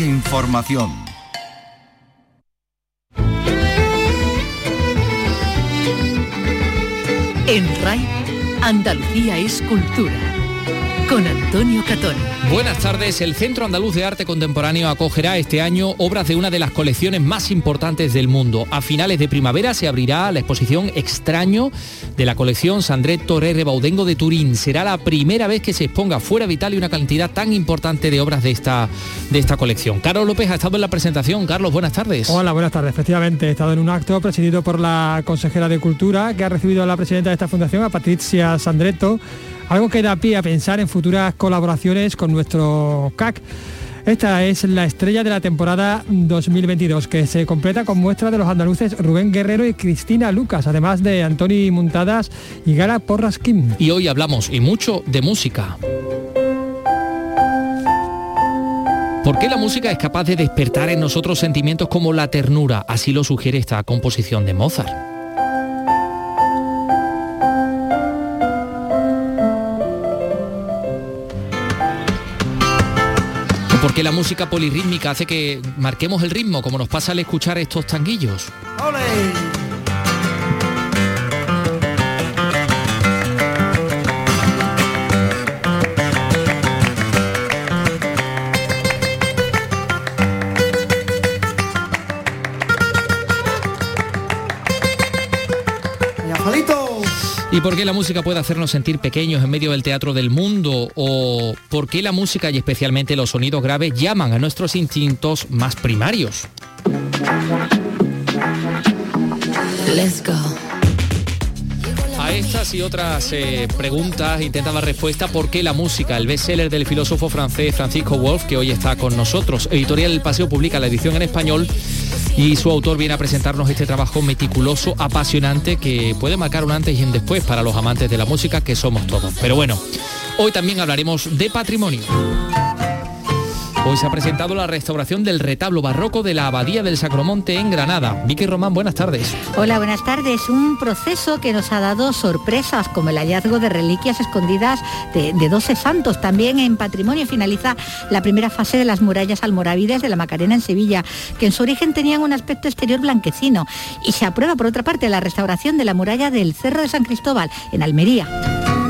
Información. En RAI, Andalucía es cultura con Antonio Catón. Buenas tardes. El Centro Andaluz de Arte Contemporáneo acogerá este año obras de una de las colecciones más importantes del mundo. A finales de primavera se abrirá la exposición Extraño de la colección Sandré Torre Baudengo de Turín. Será la primera vez que se exponga fuera de Italia una cantidad tan importante de obras de esta, de esta colección. Carlos López ha estado en la presentación. Carlos, buenas tardes. Hola, buenas tardes. Efectivamente, he estado en un acto presidido por la consejera de Cultura que ha recibido a la presidenta de esta fundación, a Patricia Sandretto algo que da pie a pensar en futuras colaboraciones con nuestro CAC. Esta es la estrella de la temporada 2022, que se completa con muestra de los andaluces Rubén Guerrero y Cristina Lucas, además de Antoni Muntadas y Gara Porrasquín. Y hoy hablamos y mucho de música. ¿Por qué la música es capaz de despertar en nosotros sentimientos como la ternura? Así lo sugiere esta composición de Mozart. Porque la música polirrítmica hace que marquemos el ritmo, como nos pasa al escuchar estos tanguillos. ¿Y por qué la música puede hacernos sentir pequeños en medio del teatro del mundo? ¿O por qué la música y especialmente los sonidos graves llaman a nuestros instintos más primarios? A estas y otras eh, preguntas intenta dar respuesta por qué la música, el bestseller del filósofo francés Francisco Wolf, que hoy está con nosotros. Editorial El Paseo publica la edición en español y su autor viene a presentarnos este trabajo meticuloso, apasionante, que puede marcar un antes y un después para los amantes de la música que somos todos. Pero bueno, hoy también hablaremos de patrimonio. Hoy se ha presentado la restauración del retablo barroco de la Abadía del Sacromonte en Granada. Vicky Román, buenas tardes. Hola, buenas tardes. Un proceso que nos ha dado sorpresas, como el hallazgo de reliquias escondidas de, de 12 santos. También en patrimonio finaliza la primera fase de las murallas almorávides de la Macarena en Sevilla, que en su origen tenían un aspecto exterior blanquecino. Y se aprueba, por otra parte, la restauración de la muralla del Cerro de San Cristóbal, en Almería.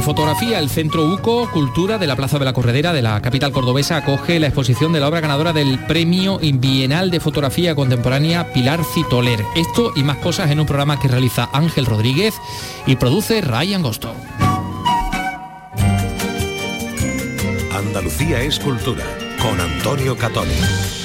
Y fotografía, el Centro UCO Cultura de la Plaza de la Corredera de la capital cordobesa acoge la exposición de la obra ganadora del Premio Bienal de Fotografía Contemporánea Pilar Citoler. Esto y más cosas en un programa que realiza Ángel Rodríguez y produce Ryan Gosto. Andalucía es cultura con Antonio Catoni.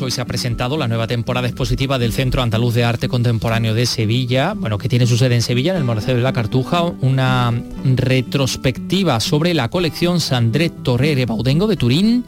Hoy se ha presentado la nueva temporada expositiva del Centro Andaluz de Arte Contemporáneo de Sevilla, bueno, que tiene su sede en Sevilla, en el Monacero de la Cartuja, una retrospectiva sobre la colección Sandré Torrere Baudengo de Turín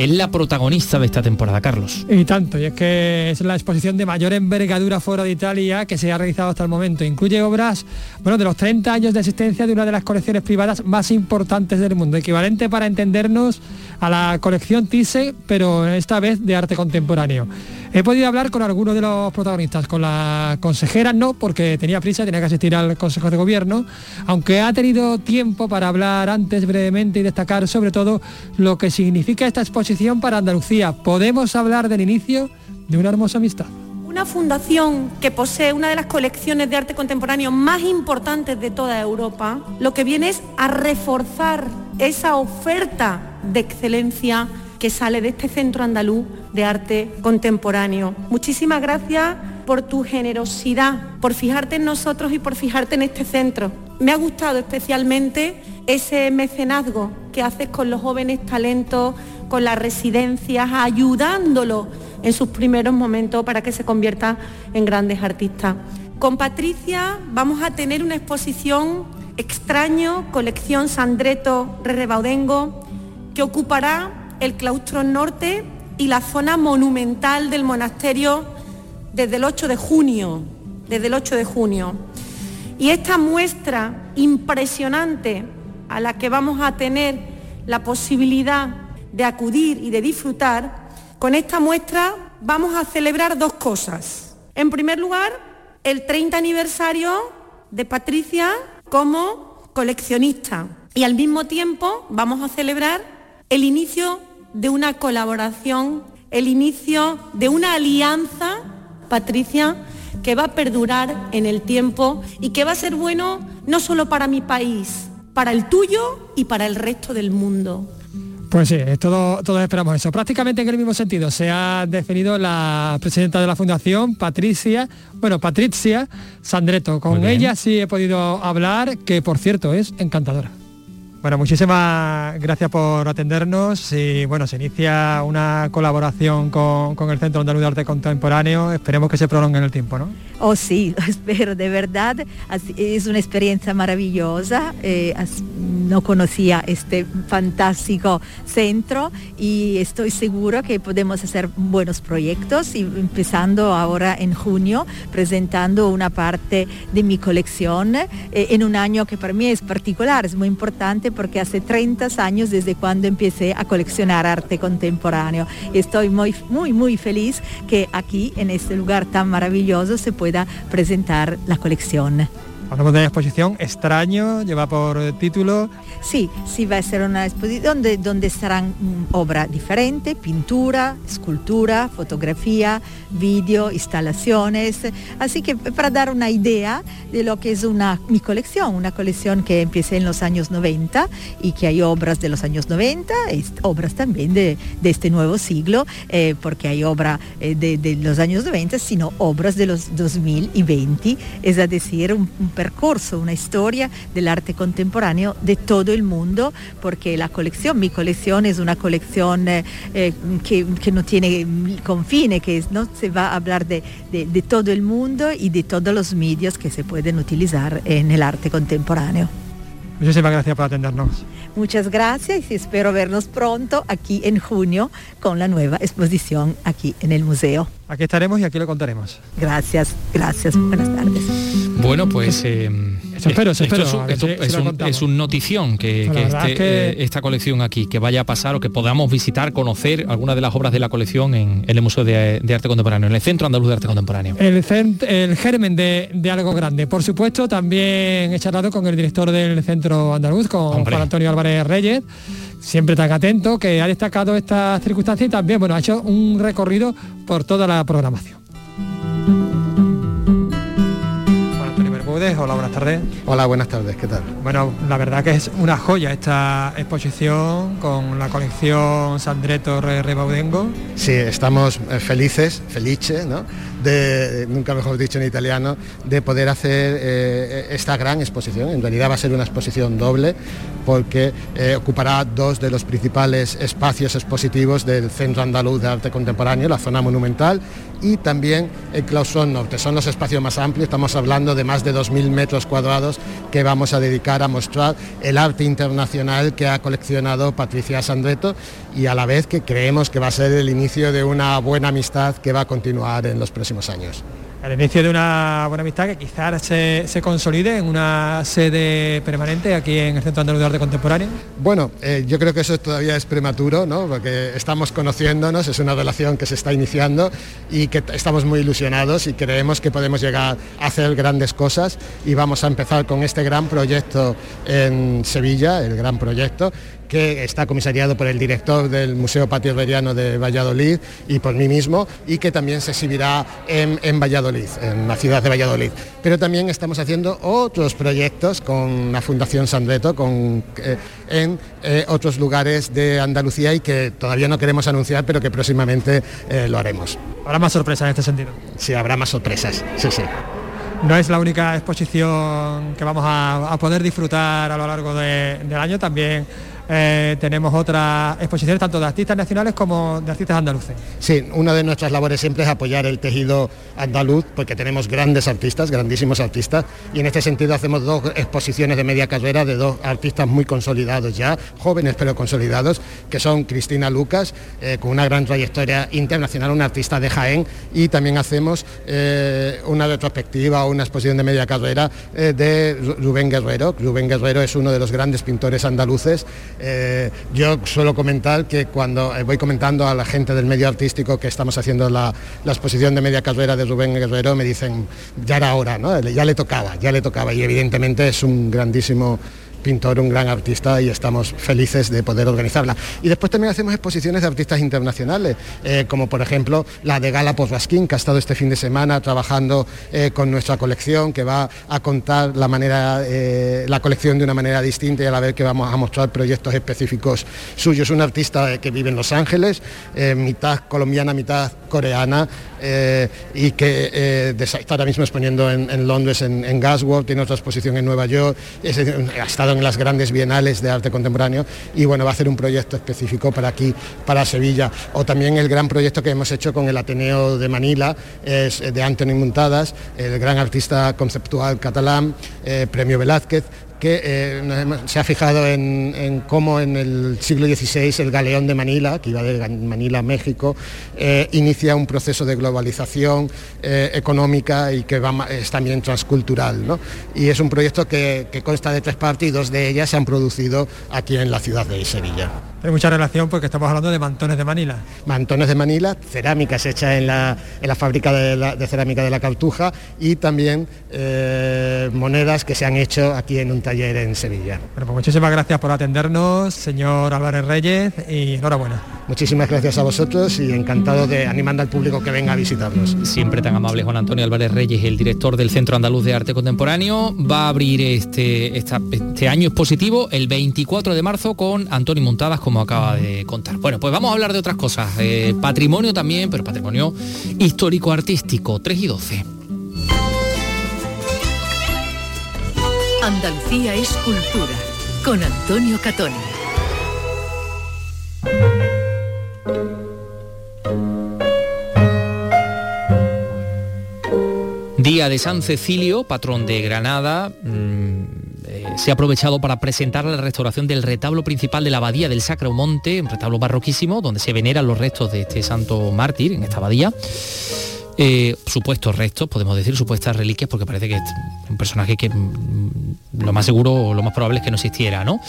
es la protagonista de esta temporada, Carlos. Y tanto, y es que es la exposición de mayor envergadura fuera de Italia que se ha realizado hasta el momento. Incluye obras bueno, de los 30 años de existencia de una de las colecciones privadas más importantes del mundo, equivalente para entendernos a la colección Thyssen, pero esta vez de arte contemporáneo. He podido hablar con algunos de los protagonistas, con la consejera no, porque tenía prisa, tenía que asistir al Consejo de Gobierno, aunque ha tenido tiempo para hablar antes brevemente y destacar sobre todo lo que significa esta exposición para Andalucía. Podemos hablar del inicio de una hermosa amistad. Una fundación que posee una de las colecciones de arte contemporáneo más importantes de toda Europa, lo que viene es a reforzar esa oferta de excelencia que sale de este centro andaluz de arte contemporáneo. Muchísimas gracias por tu generosidad, por fijarte en nosotros y por fijarte en este centro. Me ha gustado especialmente ese mecenazgo que haces con los jóvenes talentos, con las residencias, ayudándolos en sus primeros momentos para que se conviertan en grandes artistas. Con Patricia vamos a tener una exposición extraño, colección Sandreto Rebaudengo, que ocupará el claustro norte y la zona monumental del monasterio desde el 8 de junio, desde el 8 de junio. Y esta muestra impresionante a la que vamos a tener la posibilidad de acudir y de disfrutar, con esta muestra vamos a celebrar dos cosas. En primer lugar, el 30 aniversario de Patricia como coleccionista y al mismo tiempo vamos a celebrar el inicio de una colaboración, el inicio de una alianza, Patricia, que va a perdurar en el tiempo y que va a ser bueno no solo para mi país, para el tuyo y para el resto del mundo. Pues sí, todo, todos esperamos eso. Prácticamente en el mismo sentido se ha definido la presidenta de la Fundación, Patricia, bueno, Patricia Sandreto. Con ella sí he podido hablar, que por cierto es encantadora. Bueno, muchísimas gracias por atendernos y bueno, se inicia una colaboración con, el Centro Andaluz de Arte Contemporáneo, esperemos que se prolongue en el tiempo, ¿no? Oh sí, espero, de verdad, es una experiencia maravillosa, eh, no conocía este fantástico centro y estoy seguro que podemos hacer buenos proyectos y empezando ahora en junio presentando una parte de mi colección eh, en un año que para mí es particular, es muy importante porque hace 30 años desde cuando empecé a coleccionar arte contemporáneo. Estoy muy, muy, muy feliz que aquí, en este lugar tan maravilloso, se pueda presentar la colección. Hablamos de la exposición Extraño, lleva por título... Sí, sí va a ser una exposición donde, donde estarán mm, obras diferentes, pintura, escultura, fotografía, vídeo, instalaciones. Así que para dar una idea de lo que es una, mi colección, una colección que empecé en los años 90 y que hay obras de los años 90, obras también de, este nuevo siglo, eh, porque hay obras eh, de, los años 90, sino obras de los 2020, es decir, un percorso, una historia del arte contemporáneo de todo el mundo, porque la colección, mi colección es una colección eh, eh, que, no tiene confine, que no se va a hablar de, de todo el mundo y de todos los medios que se pueden utilizar en el arte contemporáneo. Muchísimas gracias por atendernos. Muchas gracias y espero vernos pronto aquí en junio con la nueva exposición aquí en el museo. Aquí estaremos y aquí lo contaremos. Gracias, gracias. Buenas tardes. Bueno, pues... Eh, espero, esto, es, un, notición que, eh, esta colección aquí, que vaya a pasar o que podamos visitar, conocer algunas de las obras de la colección en, el Museo de, Arte Contemporáneo, en el Centro Andaluz de Arte Contemporáneo. El, el germen de, algo grande. Por supuesto, también he charlado con el director del Centro Andaluz, con Juan Antonio Álvarez Reyes siempre tan atento, que ha destacado estas circunstancias y también bueno, ha hecho un recorrido por toda la programación. Hola, buenas tardes. Hola, buenas tardes, ¿qué tal? Bueno, la verdad que es una joya esta exposición con la colección Sandreto Rebaudengo. Sí, estamos eh, felices, felice, ¿no? De, nunca mejor dicho en italiano, de poder hacer eh, esta gran exposición. En realidad va a ser una exposición doble porque eh, ocupará dos de los principales espacios expositivos del Centro Andaluz de Arte Contemporáneo, la zona monumental y también el clausón norte. Son los espacios más amplios, estamos hablando de más de 2.000 metros cuadrados que vamos a dedicar a mostrar el arte internacional que ha coleccionado Patricia Sandreto y a la vez que creemos que va a ser el inicio de una buena amistad que va a continuar en los próximos años el inicio de una buena amistad que quizás se, consolide en una sede permanente aquí en el Centro Andaluz de Arte Contemporáneo? Bueno, eh, yo creo que eso todavía es prematuro, ¿no? porque estamos conociéndonos, es una relación que se está iniciando y que estamos muy ilusionados y creemos que podemos llegar a hacer grandes cosas y vamos a empezar con este gran proyecto en Sevilla, el gran proyecto, que está comisariado por el director del Museo Patio Herreriano de Valladolid y por mí mismo y que también se exhibirá en, Valladolid, en la ciudad de Valladolid. Pero también estamos haciendo otros proyectos con la Fundación Sandreto con, eh, en eh, otros lugares de Andalucía y que todavía no queremos anunciar, pero que próximamente eh, lo haremos. ¿Habrá más sorpresas en este sentido? Sí, habrá más sorpresas, sí, sí. No es la única exposición que vamos a, poder disfrutar a lo largo del año, también eh, tenemos otras exposiciones tanto de artistas nacionales como de artistas andaluces. Sí, una de nuestras labores siempre es apoyar el tejido andaluz porque tenemos grandes artistas, grandísimos artistas y en este sentido hacemos dos exposiciones de media carrera de dos artistas muy consolidados ya, jóvenes pero consolidados, que son Cristina Lucas, eh, con una gran trayectoria internacional, una artista de Jaén y también hacemos eh, una retrospectiva o una exposición de media carrera de Rubén Guerrero. Rubén Guerrero es uno de los grandes pintores andaluces eh, yo suelo comentar que cuando eh, voy comentando a la gente del medio artístico que estamos haciendo la, exposición de media carrera de Rubén Guerrero, me dicen, ya era hora, ¿no? ya le tocaba, ya le tocaba. Y evidentemente es un grandísimo pintor, un gran artista y estamos felices de poder organizarla. Y después también hacemos exposiciones de artistas internacionales, eh, como por ejemplo la de Gala Posraskin, que ha estado este fin de semana trabajando eh, con nuestra colección, que va a contar la, manera, eh, la colección de una manera distinta y a la vez que vamos a mostrar proyectos específicos suyos. Un artista que vive en Los Ángeles, mitad colombiana, mitad coreana, y que está ahora mismo exponiendo en, Londres, en, en Gasworth, tiene otra exposición en Nueva York, ha estado en las grandes bienales de arte contemporáneo y bueno, va a hacer un proyecto específico para aquí, para Sevilla. O también el gran proyecto que hemos hecho con el Ateneo de Manila, es de Anthony Muntadas, el gran artista conceptual catalán, eh, Premio Velázquez, que eh, se ha fijado en, cómo en el siglo XVI el galeón de Manila, que iba de Manila a México, eh, inicia un proceso de globalización eh, económica y que es también transcultural. Y es un proyecto que, que consta de tres partes y dos de ellas se han producido aquí en la ciudad de Sevilla. Hay mucha relación porque estamos hablando de mantones de Manila. Mantones de Manila, cerámicas hechas en la, en la fábrica de, cerámica de la Cartuja y también monedas que se han hecho aquí en un taller en Sevilla. Bueno, pues muchísimas gracias por atendernos, señor Álvarez Reyes, y enhorabuena. Muchísimas gracias a vosotros y encantado de animando al público que venga a visitarnos. Siempre tan amable Juan Antonio Álvarez Reyes, el director del Centro Andaluz de Arte Contemporáneo, va a abrir este, este año expositivo el 24 de marzo con Antonio Montadas, como acaba de contar. Bueno, pues vamos a hablar de otras cosas. Eh, patrimonio también, pero patrimonio histórico-artístico, 3 y 12. Andalucía es cultura con Antonio Catoni. Día de San Cecilio, patrón de Granada. Mm, se ha aprovechado para presentar la restauración del retablo principal de la abadía del Sacro Monte, un retablo barroquísimo donde se veneran los restos de este santo mártir en esta abadía. Eh, supuestos restos, podemos decir, supuestas reliquias, porque parece que es un personaje que mm, lo más seguro o lo más probable es que no existiera, ¿no?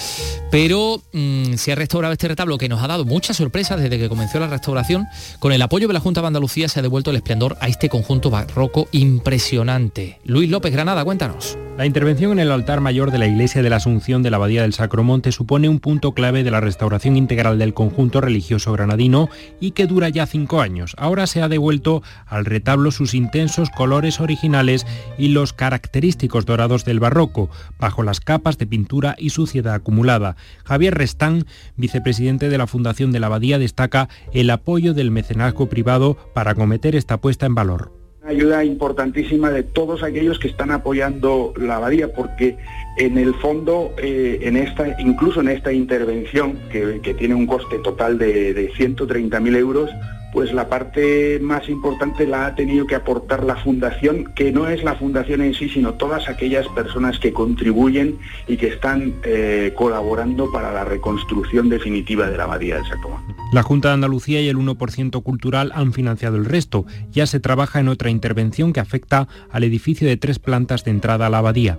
Pero mm, se ha restaurado este retablo que nos ha dado muchas sorpresas desde que comenzó la restauración. Con el apoyo de la Junta de Andalucía se ha devuelto el esplendor a este conjunto barroco impresionante. Luis López Granada, cuéntanos. La intervención en el altar mayor de la iglesia de la Asunción de la Abadía del Sacromonte supone un punto clave de la restauración integral del conjunto religioso granadino y que dura ya cinco años. Ahora se ha devuelto al retablo retablo sus intensos colores originales y los característicos dorados del barroco, bajo las capas de pintura y suciedad acumulada. Javier Restán, vicepresidente de la Fundación de la Abadía, destaca el apoyo del mecenazgo privado para acometer esta puesta en valor ayuda importantísima de todos aquellos que están apoyando la abadía, porque en el fondo, eh, en esta, incluso en esta intervención, que, tiene un coste total de, de 130.000 euros, pues la parte más importante la ha tenido que aportar la fundación, que no es la fundación en sí, sino todas aquellas personas que contribuyen y que están eh, colaborando para la reconstrucción definitiva de la abadía del Sacromonte. La Junta de Andalucía y el 1% cultural han financiado el resto. Ya se trabaja en otra intervención que afecta al edificio de tres plantas de entrada a la abadía.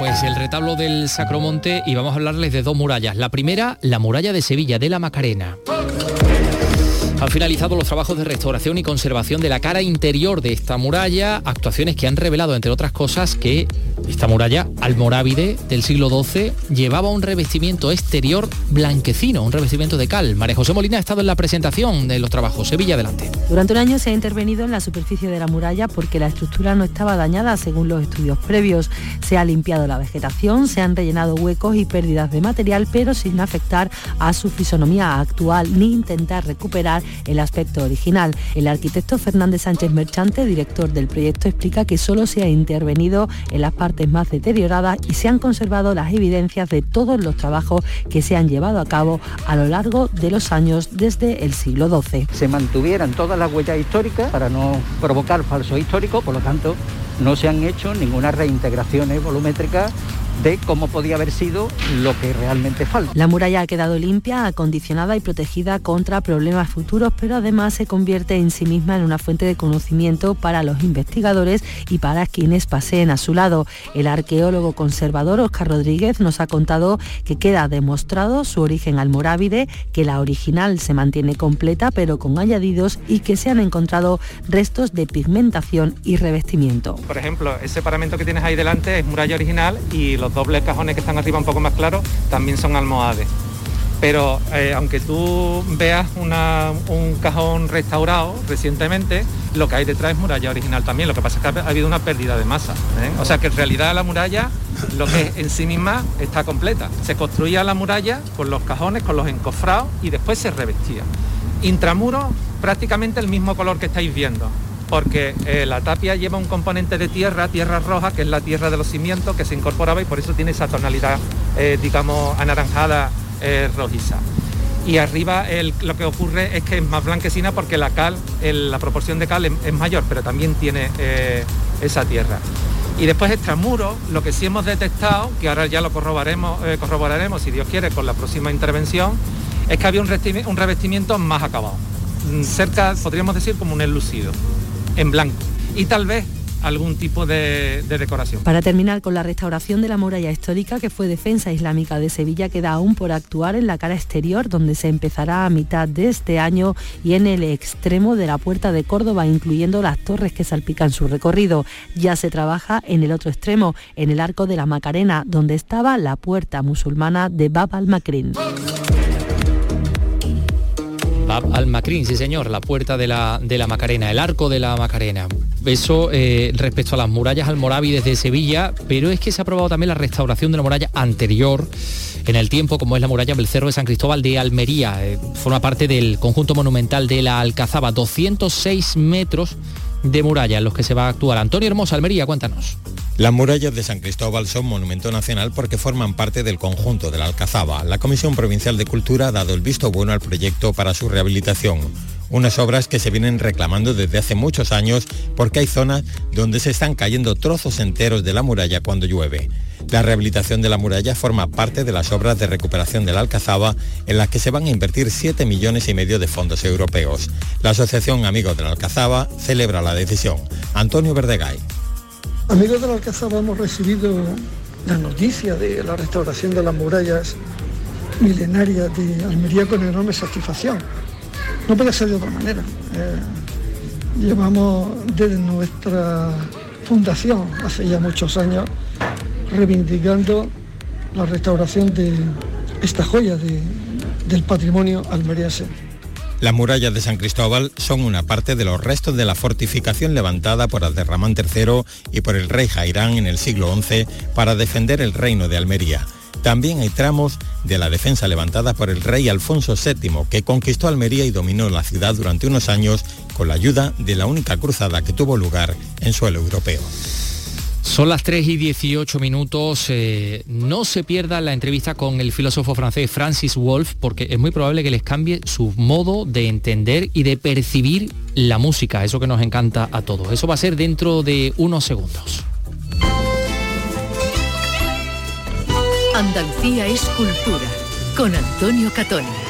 Pues el retablo del Sacromonte y vamos a hablarles de dos murallas. La primera, la muralla de Sevilla, de la Macarena. Han finalizado los trabajos de restauración y conservación de la cara interior de esta muralla, actuaciones que han revelado, entre otras cosas, que Esta muralla almorávide del siglo XII llevaba un revestimiento exterior blanquecino, un revestimiento de cal. María José Molina ha estado en la presentación de los trabajos. Sevilla, adelante. Durante un año se ha intervenido en la superficie de la muralla porque la estructura no estaba dañada según los estudios previos. Se ha limpiado la vegetación, se han rellenado huecos y pérdidas de material, pero sin afectar a su fisonomía actual ni intentar recuperar el aspecto original. El arquitecto Fernández Sánchez Merchante, director del proyecto, explica que solo se ha intervenido en las partes más deterioradas y se han conservado las evidencias de todos los trabajos que se han llevado a cabo a lo largo de los años desde el siglo XII. Se mantuvieran todas las huellas históricas para no provocar falsos históricos, por lo tanto no se han hecho ninguna reintegraciones volumétricas de cómo podía haber sido lo que realmente falta. La muralla ha quedado limpia, acondicionada y protegida contra problemas futuros, pero además se convierte en sí misma en una fuente de conocimiento para los investigadores y para quienes paseen a su lado. El arqueólogo conservador Oscar Rodríguez nos ha contado que queda demostrado su origen almorávide, que la original se mantiene completa pero con añadidos y que se han encontrado restos de pigmentación y revestimiento. Por ejemplo, ese paramento que tienes ahí delante es muralla original y los dobles cajones que están arriba un poco más claros también son almohades. Pero eh, aunque tú veas un cajón restaurado recientemente, lo que hay detrás es muralla original también. Lo que pasa es que ha habido una pérdida de masa. ¿eh? O sea que en realidad la muralla, lo que en sí misma está completa. Se construía la muralla con los cajones, con los encofrados y después se revestía. Intramuro, prácticamente el mismo color que estáis viendo porque eh, la tapia lleva un componente de tierra, tierra roja, que es la tierra de los cimientos, que se incorporaba y por eso tiene esa tonalidad, eh, digamos, anaranjada eh, rojiza. Y arriba lo que ocurre es que es más blanquecina porque la cal, la proporción de cal es, mayor, pero también tiene esa tierra. Y después extramuro, lo que sí hemos detectado, que ahora ya lo corroboraremos, corroboraremos si Dios quiere con la próxima intervención, es que había un revestimiento más acabado. Mm, cerca, podríamos decir, como un enlucido en blanco. Y tal vez algún tipo de, decoración. Para terminar con la restauración de la muralla histórica que fue defensa islámica de Sevilla queda aún por actuar en la cara exterior donde se empezará a mitad de este año y en el extremo de la puerta de Córdoba incluyendo las torres que salpican su recorrido. Ya se trabaja en el otro extremo, en el arco de la Macarena donde estaba la puerta musulmana de Bab al-Makrin al-Macrín, sí señor, la puerta de la, de la Macarena, el arco de la Macarena. Eso eh, respecto a las murallas almorávides de Sevilla, pero es que se ha aprobado también la restauración de la muralla anterior en el tiempo, como es la muralla del Cerro de San Cristóbal de Almería. Eh, forma parte del conjunto monumental de la Alcazaba, 206 metros de muralla en los que se va a actuar. Antonio Hermosa, Almería, cuéntanos. Las murallas de San Cristóbal son monumento nacional porque forman parte del conjunto de la Alcazaba. La Comisión Provincial de Cultura ha dado el visto bueno al proyecto para su rehabilitación. Unas obras que se vienen reclamando desde hace muchos años porque hay zonas donde se están cayendo trozos enteros de la muralla cuando llueve. La rehabilitación de la muralla forma parte de las obras de recuperación de la Alcazaba en las que se van a invertir 7 millones y medio de fondos europeos. La Asociación Amigos de la Alcazaba celebra la decisión. Antonio Verdegay. Amigos de la Alcázaba hemos recibido la noticia de la restauración de las murallas milenarias de Almería con enorme satisfacción. No puede ser de otra manera. Eh, llevamos desde nuestra fundación, hace ya muchos años, reivindicando la restauración de esta joya del patrimonio almeriense. Las murallas de San Cristóbal son una parte de los restos de la fortificación levantada por Abderramán III y por el rey Jairán en el siglo XI para defender el reino de Almería. También hay tramos de la defensa levantada por el rey Alfonso VII, que conquistó Almería y dominó la ciudad durante unos años con la ayuda de la única cruzada que tuvo lugar en suelo europeo. Son las 3 y 18 minutos. Eh, no se pierda la entrevista con el filósofo francés Francis Wolff porque es muy probable que les cambie su modo de entender y de percibir la música, eso que nos encanta a todos. Eso va a ser dentro de unos segundos. Andalucía es cultura con Antonio Catoni.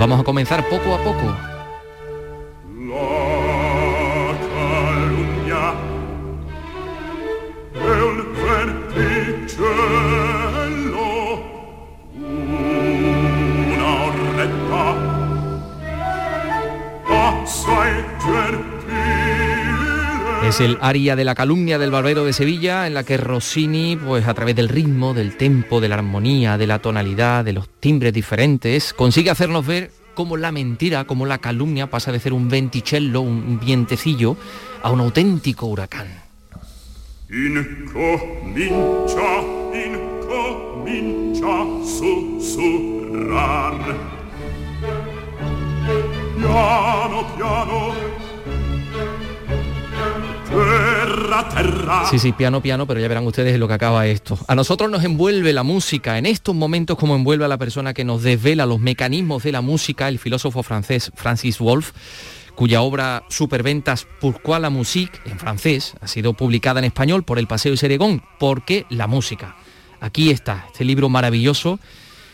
Vamos a comenzar poco a poco. Es el aria de la calumnia del barbero de Sevilla en la que Rossini, pues a través del ritmo, del tempo, de la armonía, de la tonalidad, de los timbres diferentes, consigue hacernos ver cómo la mentira, cómo la calumnia pasa de ser un venticello, un vientecillo, a un auténtico huracán. Sí, sí, piano, piano, pero ya verán ustedes lo que acaba esto. A nosotros nos envuelve la música en estos momentos como envuelve a la persona que nos desvela los mecanismos de la música, el filósofo francés Francis Wolff cuya obra Superventas Pourquoi la musique, en francés, ha sido publicada en español por El Paseo y Seregón, porque la música. Aquí está, este libro maravilloso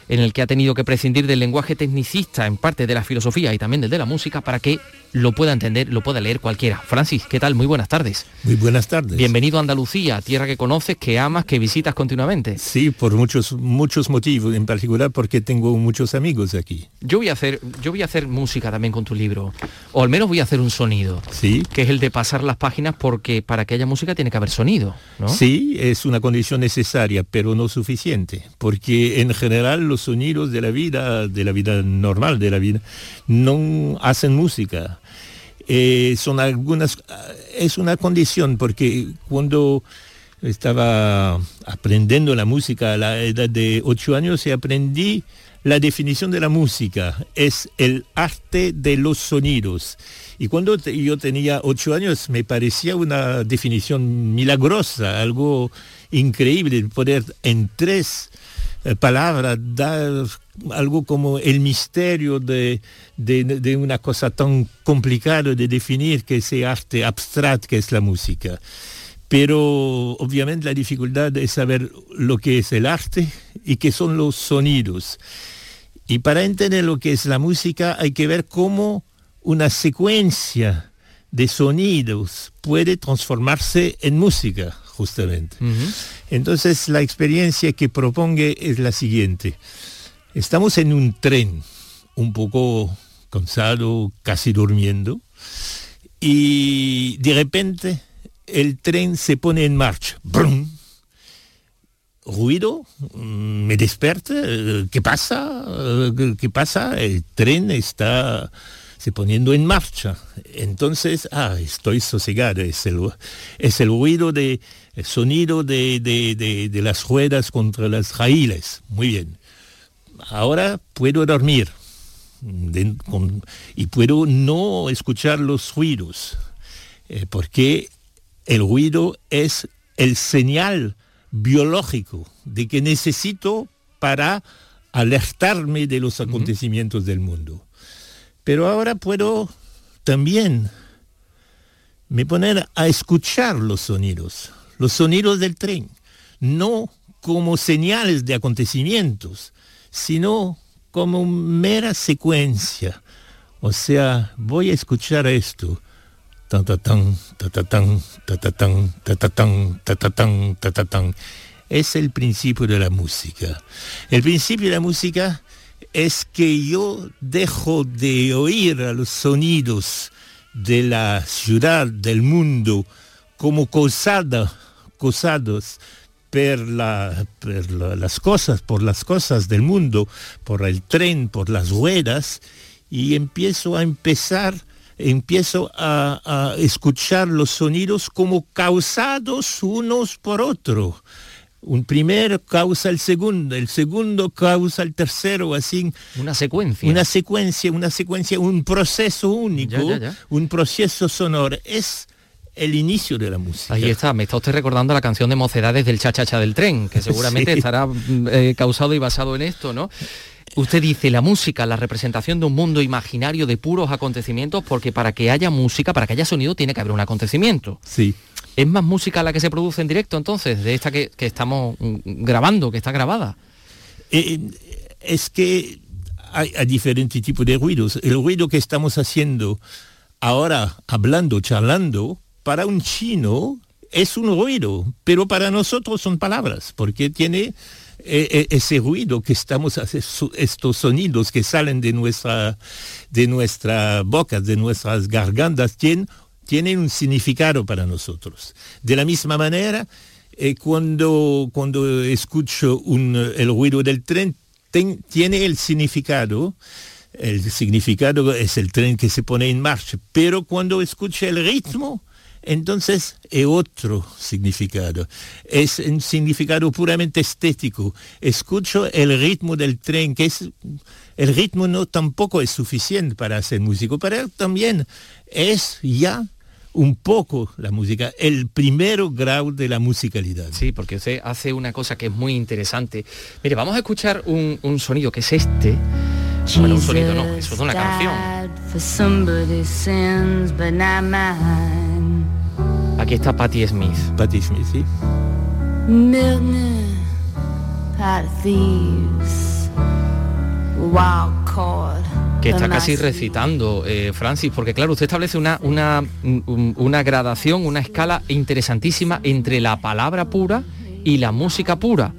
en el que ha tenido que prescindir del lenguaje tecnicista en parte de la filosofía y también del de la música para que lo pueda entender, lo pueda leer cualquiera. Francis, ¿qué tal? Muy buenas tardes. Muy buenas tardes. Bienvenido a Andalucía, tierra que conoces, que amas, que visitas continuamente. Sí, por muchos muchos motivos, en particular porque tengo muchos amigos aquí. Yo voy a hacer yo voy a hacer música también con tu libro, o al menos voy a hacer un sonido. Sí. Que es el de pasar las páginas porque para que haya música tiene que haber sonido, ¿no? Sí, es una condición necesaria, pero no suficiente, porque en general los sonidos de la vida, de la vida normal, de la vida, no hacen música. Eh, son algunas, es una condición porque cuando estaba aprendiendo la música a la edad de ocho años y aprendí la definición de la música, es el arte de los sonidos. Y cuando yo tenía ocho años me parecía una definición milagrosa, algo increíble, poder en tres eh, palabras dar algo como el misterio de, una cosa tan complicada de definir que ese arte abstracto que es la música. Pero obviamente la dificultad es saber lo que es el arte y qué son los sonidos. Y para entender lo que es la música hay que ver cómo una secuencia de sonidos puede transformarse en música, justamente. Entonces la experiencia que propongo es la siguiente. Estamos en un tren, un poco cansado, casi durmiendo, y de repente el tren se pone en marcha. ¡Brum! Ruido, mm, me despierta, ¿qué pasa? ¿Qué pasa? El tren está se poniendo en marcha. Entonces, ah, estoy sosegado, es el, es el ruido de, el sonido de, de, de las ruedas contra las raíles. Muy bien ahora puedo dormir y puedo no escuchar los ruidos, eh, porque el ruido es el señal biológico de que necesito para alertarme de los acontecimientos del mundo. Pero ahora puedo también me poner a escuchar los sonidos, los sonidos del tren, no como señales de acontecimientos, sino como mera secuencia. O sea, voy a escuchar esto. Es el principio de la música. El principio de la música es que yo dejo de oír a los sonidos de la ciudad, del mundo, como causados por, las cosas, por las cosas del mundo, por el tren, por las ruedas, y empiezo a empezar, empiezo a, escuchar los sonidos como causados unos por otro. Un primero causa el segundo, el segundo causa el tercero, así. Una secuencia. Una secuencia, una secuencia, un proceso único, un proceso sonoro. Es el inicio de la música. Ahí está, me está usted recordando la canción de Mocedades del Chachacha del Tren, que seguramente estará mm, eh, causado y basado en esto, ¿no? Usted dice la música, la representación de un mundo imaginario de puros acontecimientos, porque para que haya música, para que haya sonido, tiene que haber un acontecimiento. Sí. ¿Es más música la que se produce en directo entonces, de esta que, que estamos mm, grabando, que está grabada? Eh, es que hay, hay diferentes tipos de ruidos. El ruido que estamos haciendo ahora, hablando, charlando, para un chino es un ruido, pero para nosotros son palabras, porque tiene eh, eh, ese ruido que estamos haciendo, estos sonidos que salen de nuestra, de nuestra boca, de nuestras gargantas, tienen, tienen un significado para nosotros. De la misma manera, eh, cuando, cuando escucho el ruido del tren, tiene el significado, el significado es el tren que se pone en marcha, pero cuando escucho el ritmo, entonces es otro significado. Es un significado puramente estético. Escucho el ritmo del tren, que es el ritmo no tampoco es suficiente para hacer músico, pero también es ya un poco la música, el primer grado de la musicalidad. Sí, porque usted hace una cosa que es muy interesante. Mire, vamos a escuchar un, un sonido que es este. Bueno, un sonido no, eso es una canción. Aquí está Patti Smith. Patti Smith, sí. Que está casi recitando, eh, Francis, porque claro, usted establece una, una, una gradación, una escala interesantísima entre la palabra pura y la música pura.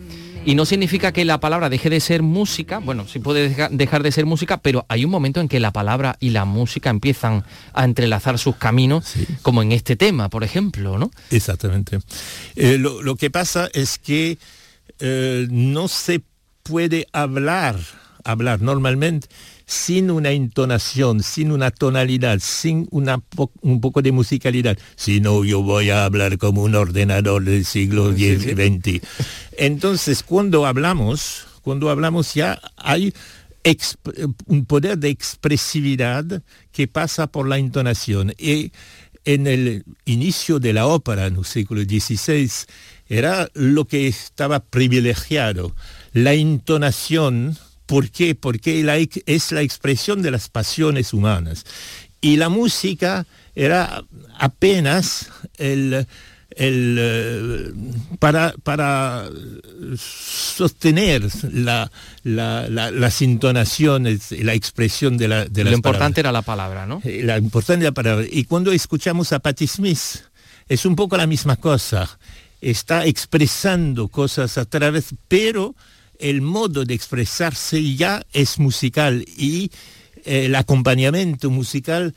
Y no significa que la palabra deje de ser música, bueno, sí puede dejar de ser música, pero hay un momento en que la palabra y la música empiezan a entrelazar sus caminos, sí. como en este tema, por ejemplo, ¿no? Exactamente. Eh, lo, lo, que pasa es que eh, no se puede hablar, hablar normalmente sin una entonación, sin una tonalidad, sin una po un poco de musicalidad. Si no, yo voy a hablar como un ordenador del siglo X y XX. Entonces, cuando hablamos, cuando hablamos ya hay un poder de expresividad que pasa por la entonación. Y en el inicio de la ópera, en el siglo XVI, era lo que estaba privilegiado, la entonación ¿Por qué? Porque la, es la expresión de las pasiones humanas. Y la música era apenas el, el, para, para, sostener la, la, la, las intonaciones, la expresión de la de Lo importante palabras. era la palabra, ¿no? La importante la palabra. Y cuando escuchamos a Patti Smith, es un poco la misma cosa. Está expresando cosas a través, pero el modo de expresarse ya es musical y eh, el acompañamiento musical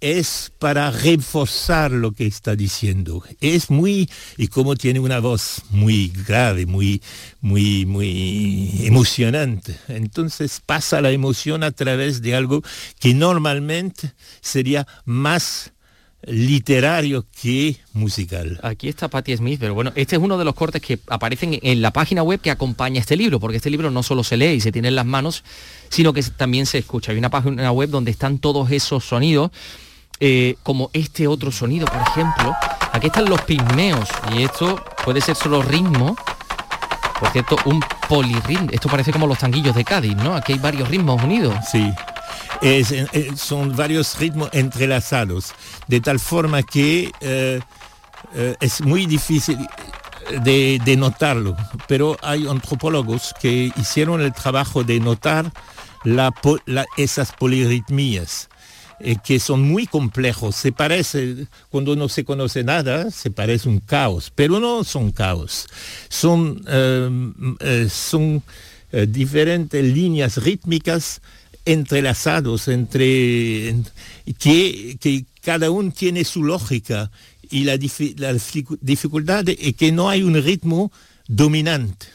es para reforzar lo que está diciendo. Es muy, y como tiene una voz muy grave, muy, muy, muy emocionante. Entonces pasa la emoción a través de algo que normalmente sería más literario que musical. Aquí está Patti Smith, pero bueno, este es uno de los cortes que aparecen en la página web que acompaña este libro, porque este libro no solo se lee y se tiene en las manos, sino que también se escucha. Hay una página web donde están todos esos sonidos, eh, como este otro sonido, por ejemplo. Aquí están los pigmeos, y esto puede ser solo ritmo, por cierto, un polirritmo. Esto parece como los tanguillos de Cádiz, ¿no? Aquí hay varios ritmos unidos. Sí. Es, eh, son varios ritmos entrelazados, de tal forma que eh, eh, es muy difícil de, notarlo, pero hay antropólogos que hicieron el trabajo de notar la, la, esas polirritmías. Eh, que son muy complejos, se parece, cuando no se conoce nada, se parece un caos, pero no son caos, son, son diferentes líneas rítmicas entrelazados entre que, cada uno tiene su lógica y la, dificultad es que no hay un ritmo dominante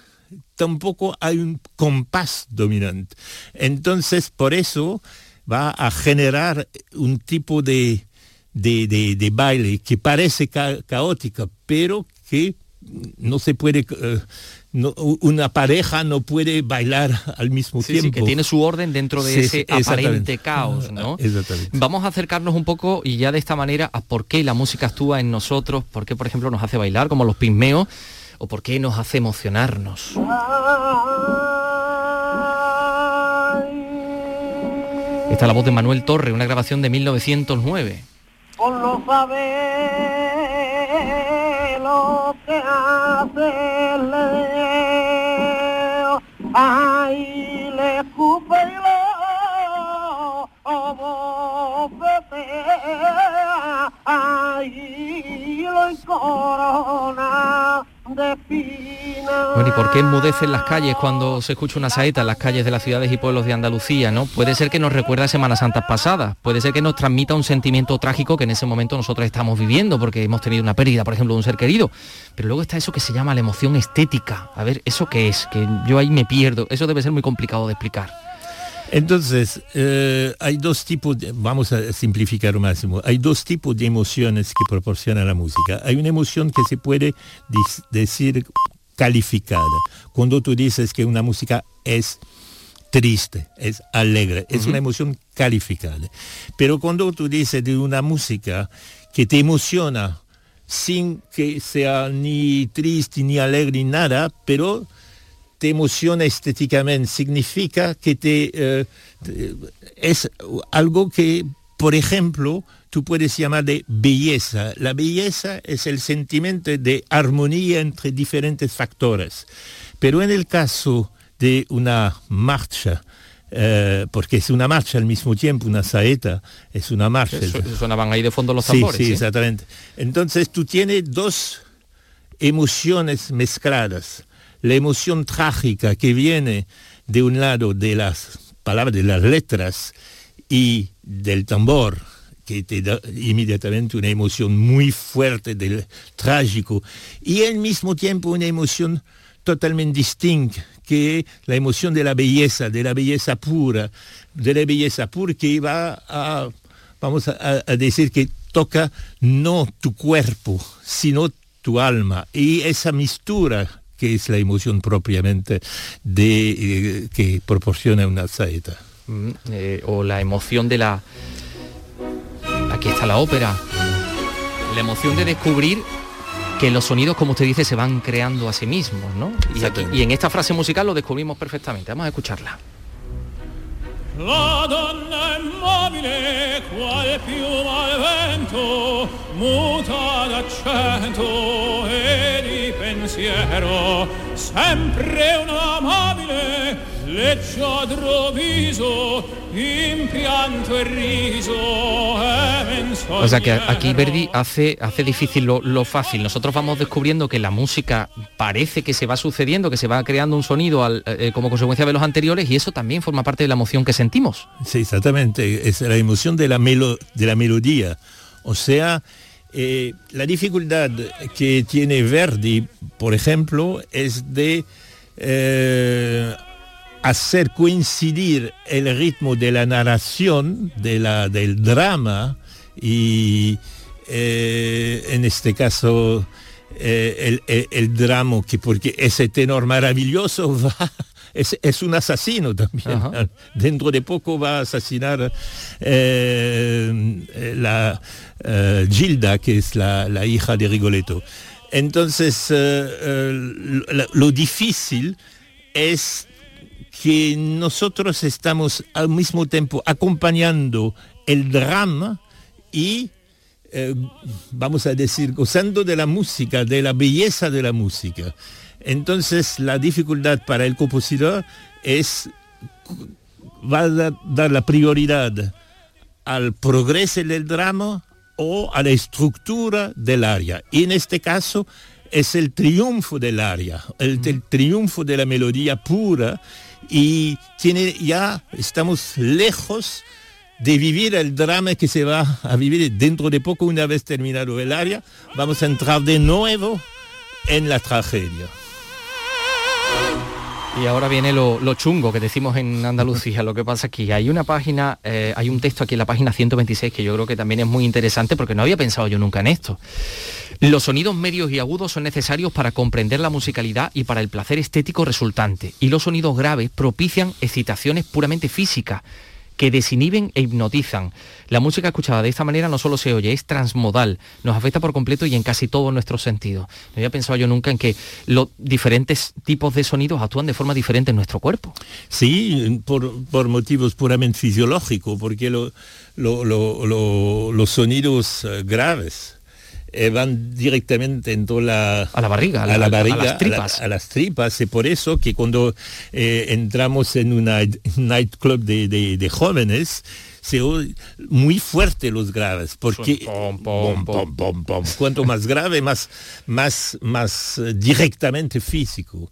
tampoco hay un compás dominante. Entonces, por eso va a generar un tipo de, de, de, baile que parece ca caótica, pero que no se puede uh, no, una pareja no puede bailar al mismo sí, tiempo. Sí, que tiene su orden dentro de sí, ese aparente caos, ¿no? Vamos a acercarnos un poco y ya de esta manera a por qué la música actúa en nosotros, por qué, por ejemplo, nos hace bailar como los pigmeos o por qué nos hace emocionarnos. Está la voz de Manuel Torre, una grabación de 1909. Con lo lo que hace Leo, ahí le escupe y lo, oh, ahí lo encorona de bueno, ¿y por qué enmudecen las calles cuando se escucha una saeta en las calles de las ciudades y pueblos de Andalucía? ¿no? Puede ser que nos recuerda Semanas Santas pasadas, puede ser que nos transmita un sentimiento trágico que en ese momento nosotros estamos viviendo porque hemos tenido una pérdida, por ejemplo, de un ser querido. Pero luego está eso que se llama la emoción estética. A ver, ¿eso qué es? Que yo ahí me pierdo. Eso debe ser muy complicado de explicar. Entonces, eh, hay dos tipos, vamos a simplificar un máximo, hay dos tipos de emociones que proporciona la música. Hay una emoción que se puede decir calificada. Cuando tú dices que una música es triste, es alegre, es una emoción calificada. Pero cuando tú dices de una música que te emociona sin que sea ni triste ni alegre ni nada, pero te emociona estéticamente, significa que te, eh, es algo que, por ejemplo, tú puedes llamar de belleza. La belleza es el sentimiento de armonía entre diferentes factores. Pero en el caso de una marcha, eh, porque es una marcha al mismo tiempo, una saeta, es una marcha. sonaban ahí de fondo los tambores. Sí, sí, exactamente. Entonces tú tienes dos emociones mezcladas. La emoción trágica que viene de un lado de las palabras, de las letras y del tambor, que te da inmediatamente una emoción muy fuerte del trágico y al mismo tiempo una emoción totalmente distinta que la emoción de la belleza, de la belleza pura, de la belleza pura que va a, vamos a, decir que toca no tu cuerpo, sino tu alma. Y esa mistura que es la emoción propiamente de, eh, que proporciona una saeta. Mm, eh, o la emoción de la aquí está la ópera. La emoción de descubrir que los sonidos, como usted dice, se van creando a sí mismos, ¿no? Y, y en esta frase musical lo descubrimos perfectamente. Vamos a escucharla. La donna immobile, quale piuma al vento, muta d'accento e di pensiero, sempre un amabile, leggiadro viso, impianto e riso O sea que aquí Verdi hace, hace difícil lo, lo, fácil. Nosotros vamos descubriendo que la música parece que se va sucediendo, que se va creando un sonido al, eh, como consecuencia de los anteriores y eso también forma parte de la emoción que Sí, exactamente. Es la emoción de la, melo, de la melodía. O sea, eh, la dificultad que tiene Verdi, por ejemplo, es de... Eh, hacer coincidir el ritmo de la narración, de la, del drama, y eh, en este caso eh, el, drama, que porque ese tenor maravilloso va, es, un asesino también. Dentro de poco va a asesinar eh, la Gilda, que es la, hija de Rigoletto. Entonces, lo difícil es que nosotros estamos al mismo tiempo acompañando el drama y, eh, vamos a decir, gozando de la música, de la belleza de la música. Entonces la dificultad para el compositor es, va a dar la prioridad al progreso del drama o a la estructura del área. Y en este caso es el triunfo del área, el, el triunfo de la melodía pura y tiene, ya estamos lejos de vivir el drama que se va a vivir dentro de poco, una vez terminado el área, vamos a entrar de nuevo en la tragedia. Y ahora viene lo, chungo que decimos en Andalucía. Lo que pasa que hay una página, eh, hay un texto aquí en la página 126 que yo creo que también es muy interesante porque no había pensado yo nunca en esto. Los sonidos medios y agudos son necesarios para comprender la musicalidad y para el placer estético resultante. Y los sonidos graves propician excitaciones puramente físicas que desinhiben e hipnotizan. La música escuchada de esta manera no solo se oye, es transmodal, nos afecta por completo y en casi todos nuestros sentidos. No había pensado yo nunca en que los diferentes tipos de sonidos actúan de forma diferente en nuestro cuerpo. Sí, por, por motivos puramente fisiológicos, porque lo- lo- lo- lo- los sonidos eh, graves eh, van directamente en toda la, a la barriga, a la- a la a barriga, las a la- tripas. a las tripas. Y por eso que cuando eh, entramos en una nightclub de, de- de jóvenes, se oye muy fuerte los graves, porque Pom, pom, pom, cuanto más grave, más, más, más eh, directamente físico.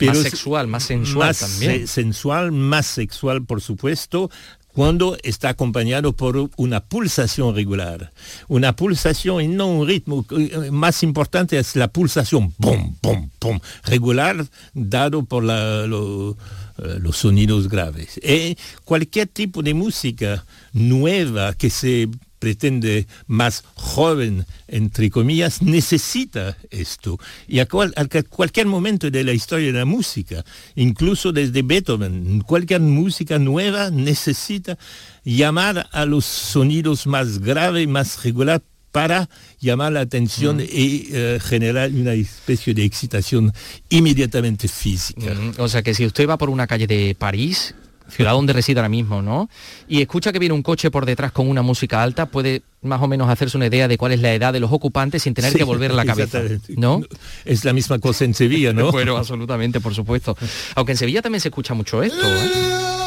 Más es- sexual, más sensual más también. se- sensual, más sexual, por supuesto, cuando está acompañado por una pulsación regular. Una pulsación y no un ritmo. eh, Más importante es la pulsación, pum, pum, pum, regular, dado por eh, los sonidos graves. Y cualquier tipo de música nueva que se pretende más joven, entre comillas, necesita esto. Y a, cual- a cualquier momento de la historia de la música, incluso desde Beethoven, cualquier música nueva necesita llamar a los sonidos más graves, más regular para llamar la atención y eh, generar una especie de excitación inmediatamente física. Mm, O sea que si usted va por una calle de París, ciudad donde reside ahora mismo, ¿no? Y escucha que viene un coche por detrás con una música alta, puede más o menos hacerse una idea de cuál es la edad de los ocupantes sin tener Sí, que volver la cabeza. ¿no? Es la misma cosa en Sevilla, ¿no? bueno, absolutamente, por supuesto. Aunque en Sevilla también se escucha mucho esto, ¿eh?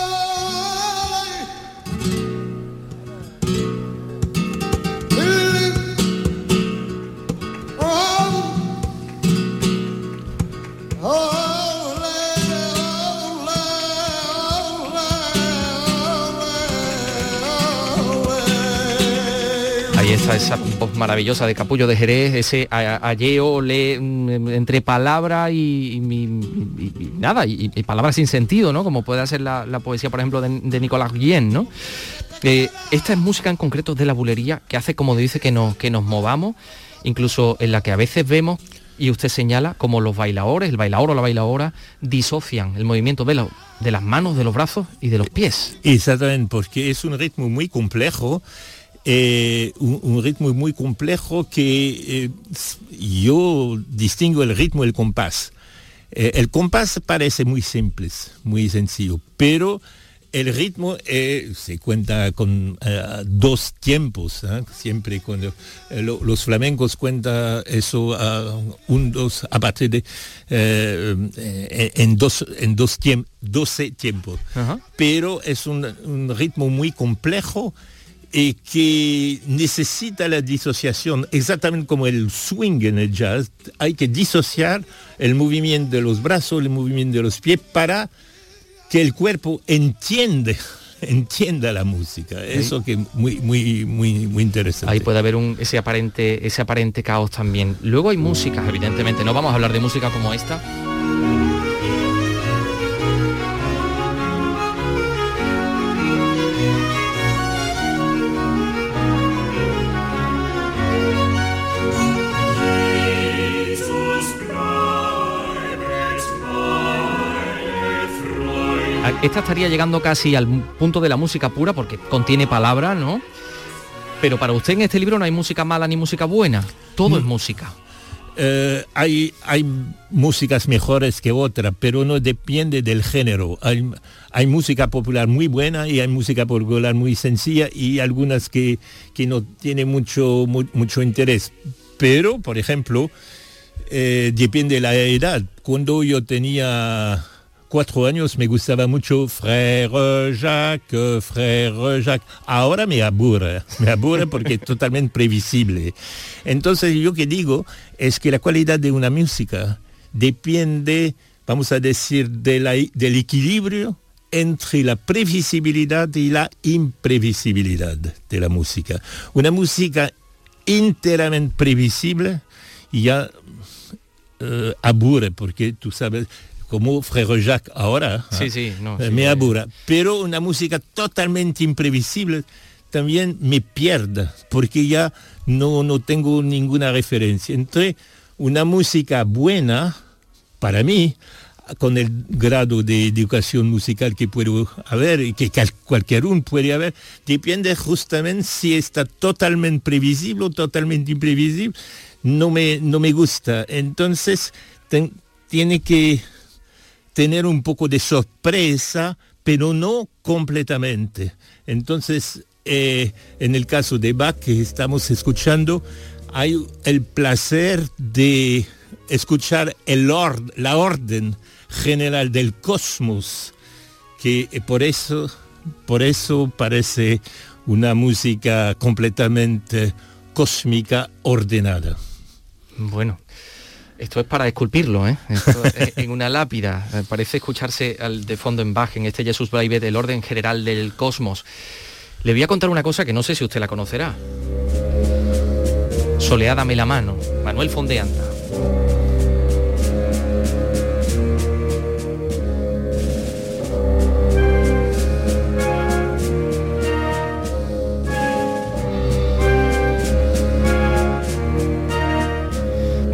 Esa voz maravillosa de Capullo de Jerez, ese a- ayeo le, mm, entre palabra y, nada, y, palabras sin sentido, ¿no? Como puede ser la, poesía, por ejemplo, de, Nicolás Guillén, ¿no? Eh, esta es música en concreto de la bulería que hace, como dice, que nos, que nos movamos, incluso en la que a veces vemos, y usted señala, como los bailadores, el bailador o la bailadora, disocian el movimiento de, de las manos, de los brazos y de los pies. Exactamente, porque es un ritmo muy complejo, eh, un, un ritmo muy complejo que eh, yo distingo el ritmo del compás. Eh, el compás parece muy simple, muy sencillo, pero el ritmo eh, se cuenta con eh, dos tiempos, ¿eh? siempre cuando lo- los flamencos cuentan eso a un, dos, a partir de en dos, en dos tiempos, 12 tiempos. Pero es un, un ritmo muy complejo y que necesita la disociación, exactamente como el swing en el jazz, hay que disociar el movimiento de los brazos, el movimiento de los pies para que el cuerpo entiende, entienda la música. Eso que muy, muy, muy, muy interesante. Ahí puede haber un, ese, aparente, ese aparente caos también. Luego hay músicas, evidentemente. No vamos a hablar de música como esta. Esta estaría llegando casi al punto de la música pura porque contiene palabras, ¿no? Pero para usted en este libro no hay música mala ni música buena. Todo es música. Eh, hay, hay músicas mejores que otras, pero no depende del género. Hay, hay música popular muy buena y hay música popular muy sencilla y algunas que, que no tienen mucho, mu- mucho interés. Pero, por ejemplo, eh, depende de la edad. Cuando yo tenía cuatro años me gustaba mucho Frère Jacques, Frère Jacques. Ahora me aburre, me aburre porque es totalmente previsible. Entonces yo que digo es que la calidad de una música depende, vamos a decir, de la- del equilibrio entre la previsibilidad y la imprevisibilidad de la música. Una música enteramente previsible ya eh, aburre porque tú sabes como Frère Jacques ahora Sí, ¿ah? sí, no, Eh, sí, me eh. aburre pero una música totalmente imprevisible también me pierde porque ya no, no tengo ninguna referencia entre una música buena para mí con el grado de educación musical que puedo haber y que cualquier uno puede haber, depende justamente si está totalmente previsible o totalmente imprevisible, no me, no me gusta. Entonces, tiene que tener un poco de sorpresa, pero no completamente. Entonces, eh, en el caso de Bach que estamos escuchando, hay el placer de escuchar el la orden general del cosmos, que por eso, por eso parece una música completamente cósmica ordenada. Bueno, esto es para esculpirlo, ¿eh? en una lápida. Parece escucharse al, de fondo en Bach, en este Jesús Brave del orden general del cosmos. Le voy a contar una cosa que no sé si usted la conocerá. Soleádame la mano, Manuel Fondeanda.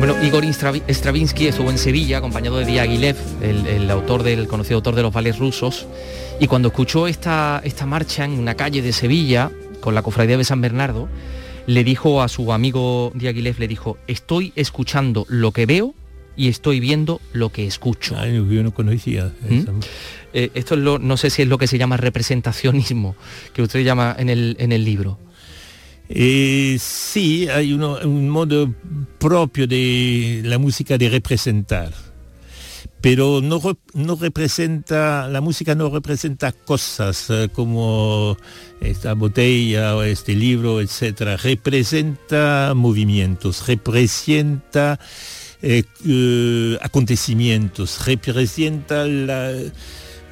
Bueno, Igor Stravinsky estuvo en Sevilla acompañado de Diaghilev, el, el autor del conocido autor de los vales rusos, y cuando escuchó esta, esta marcha en una calle de Sevilla, con la cofradía de San Bernardo, le dijo a su amigo Diaghilev, le dijo, estoy escuchando lo que veo y estoy viendo lo que escucho. Ay, yo no conocía. ¿Mm? Eh, esto es lo, no sé si es lo que se llama representacionismo, que usted llama en el, en el libro. Eh, sí, hay un modo propio de la música de representar pero no, no representa, la música no representa cosas eh, como esta botella o este libro, etc. Representa movimientos, representa eh, eh, acontecimientos, representa la,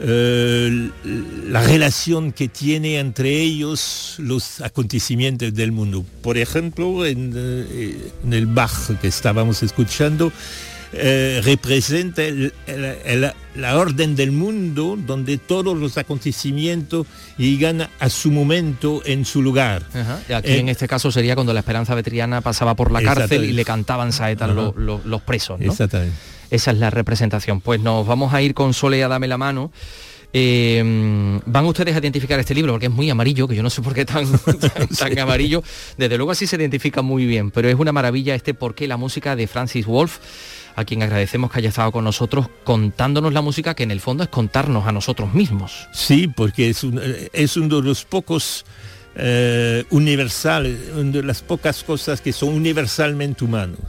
la relación que tiene entre ellos los acontecimientos del mundo. Por ejemplo, en, en el Bach que estábamos escuchando, eh, representa la orden del mundo donde todos los acontecimientos llegan a su momento en su lugar. aquí en eh, este caso sería cuando la Esperanza Vetriana pasaba por la cárcel y le cantaban saetas los presos. Exactamente. Esa es la representación. Pues nos vamos a ir con Sole a Dame la Mano. Eh, van ustedes a identificar este libro porque es muy amarillo, que yo no sé por qué tan, tan, amarillo. Desde luego así se identifica muy bien, pero es una maravilla este por qué la música de Francis Wolf a quien agradecemos que haya estado con nosotros contándonos la música que en el fondo es contarnos a nosotros mismos. Sí, porque es, es uno de los pocos eh, universales, una de las pocas cosas que son universalmente humanos.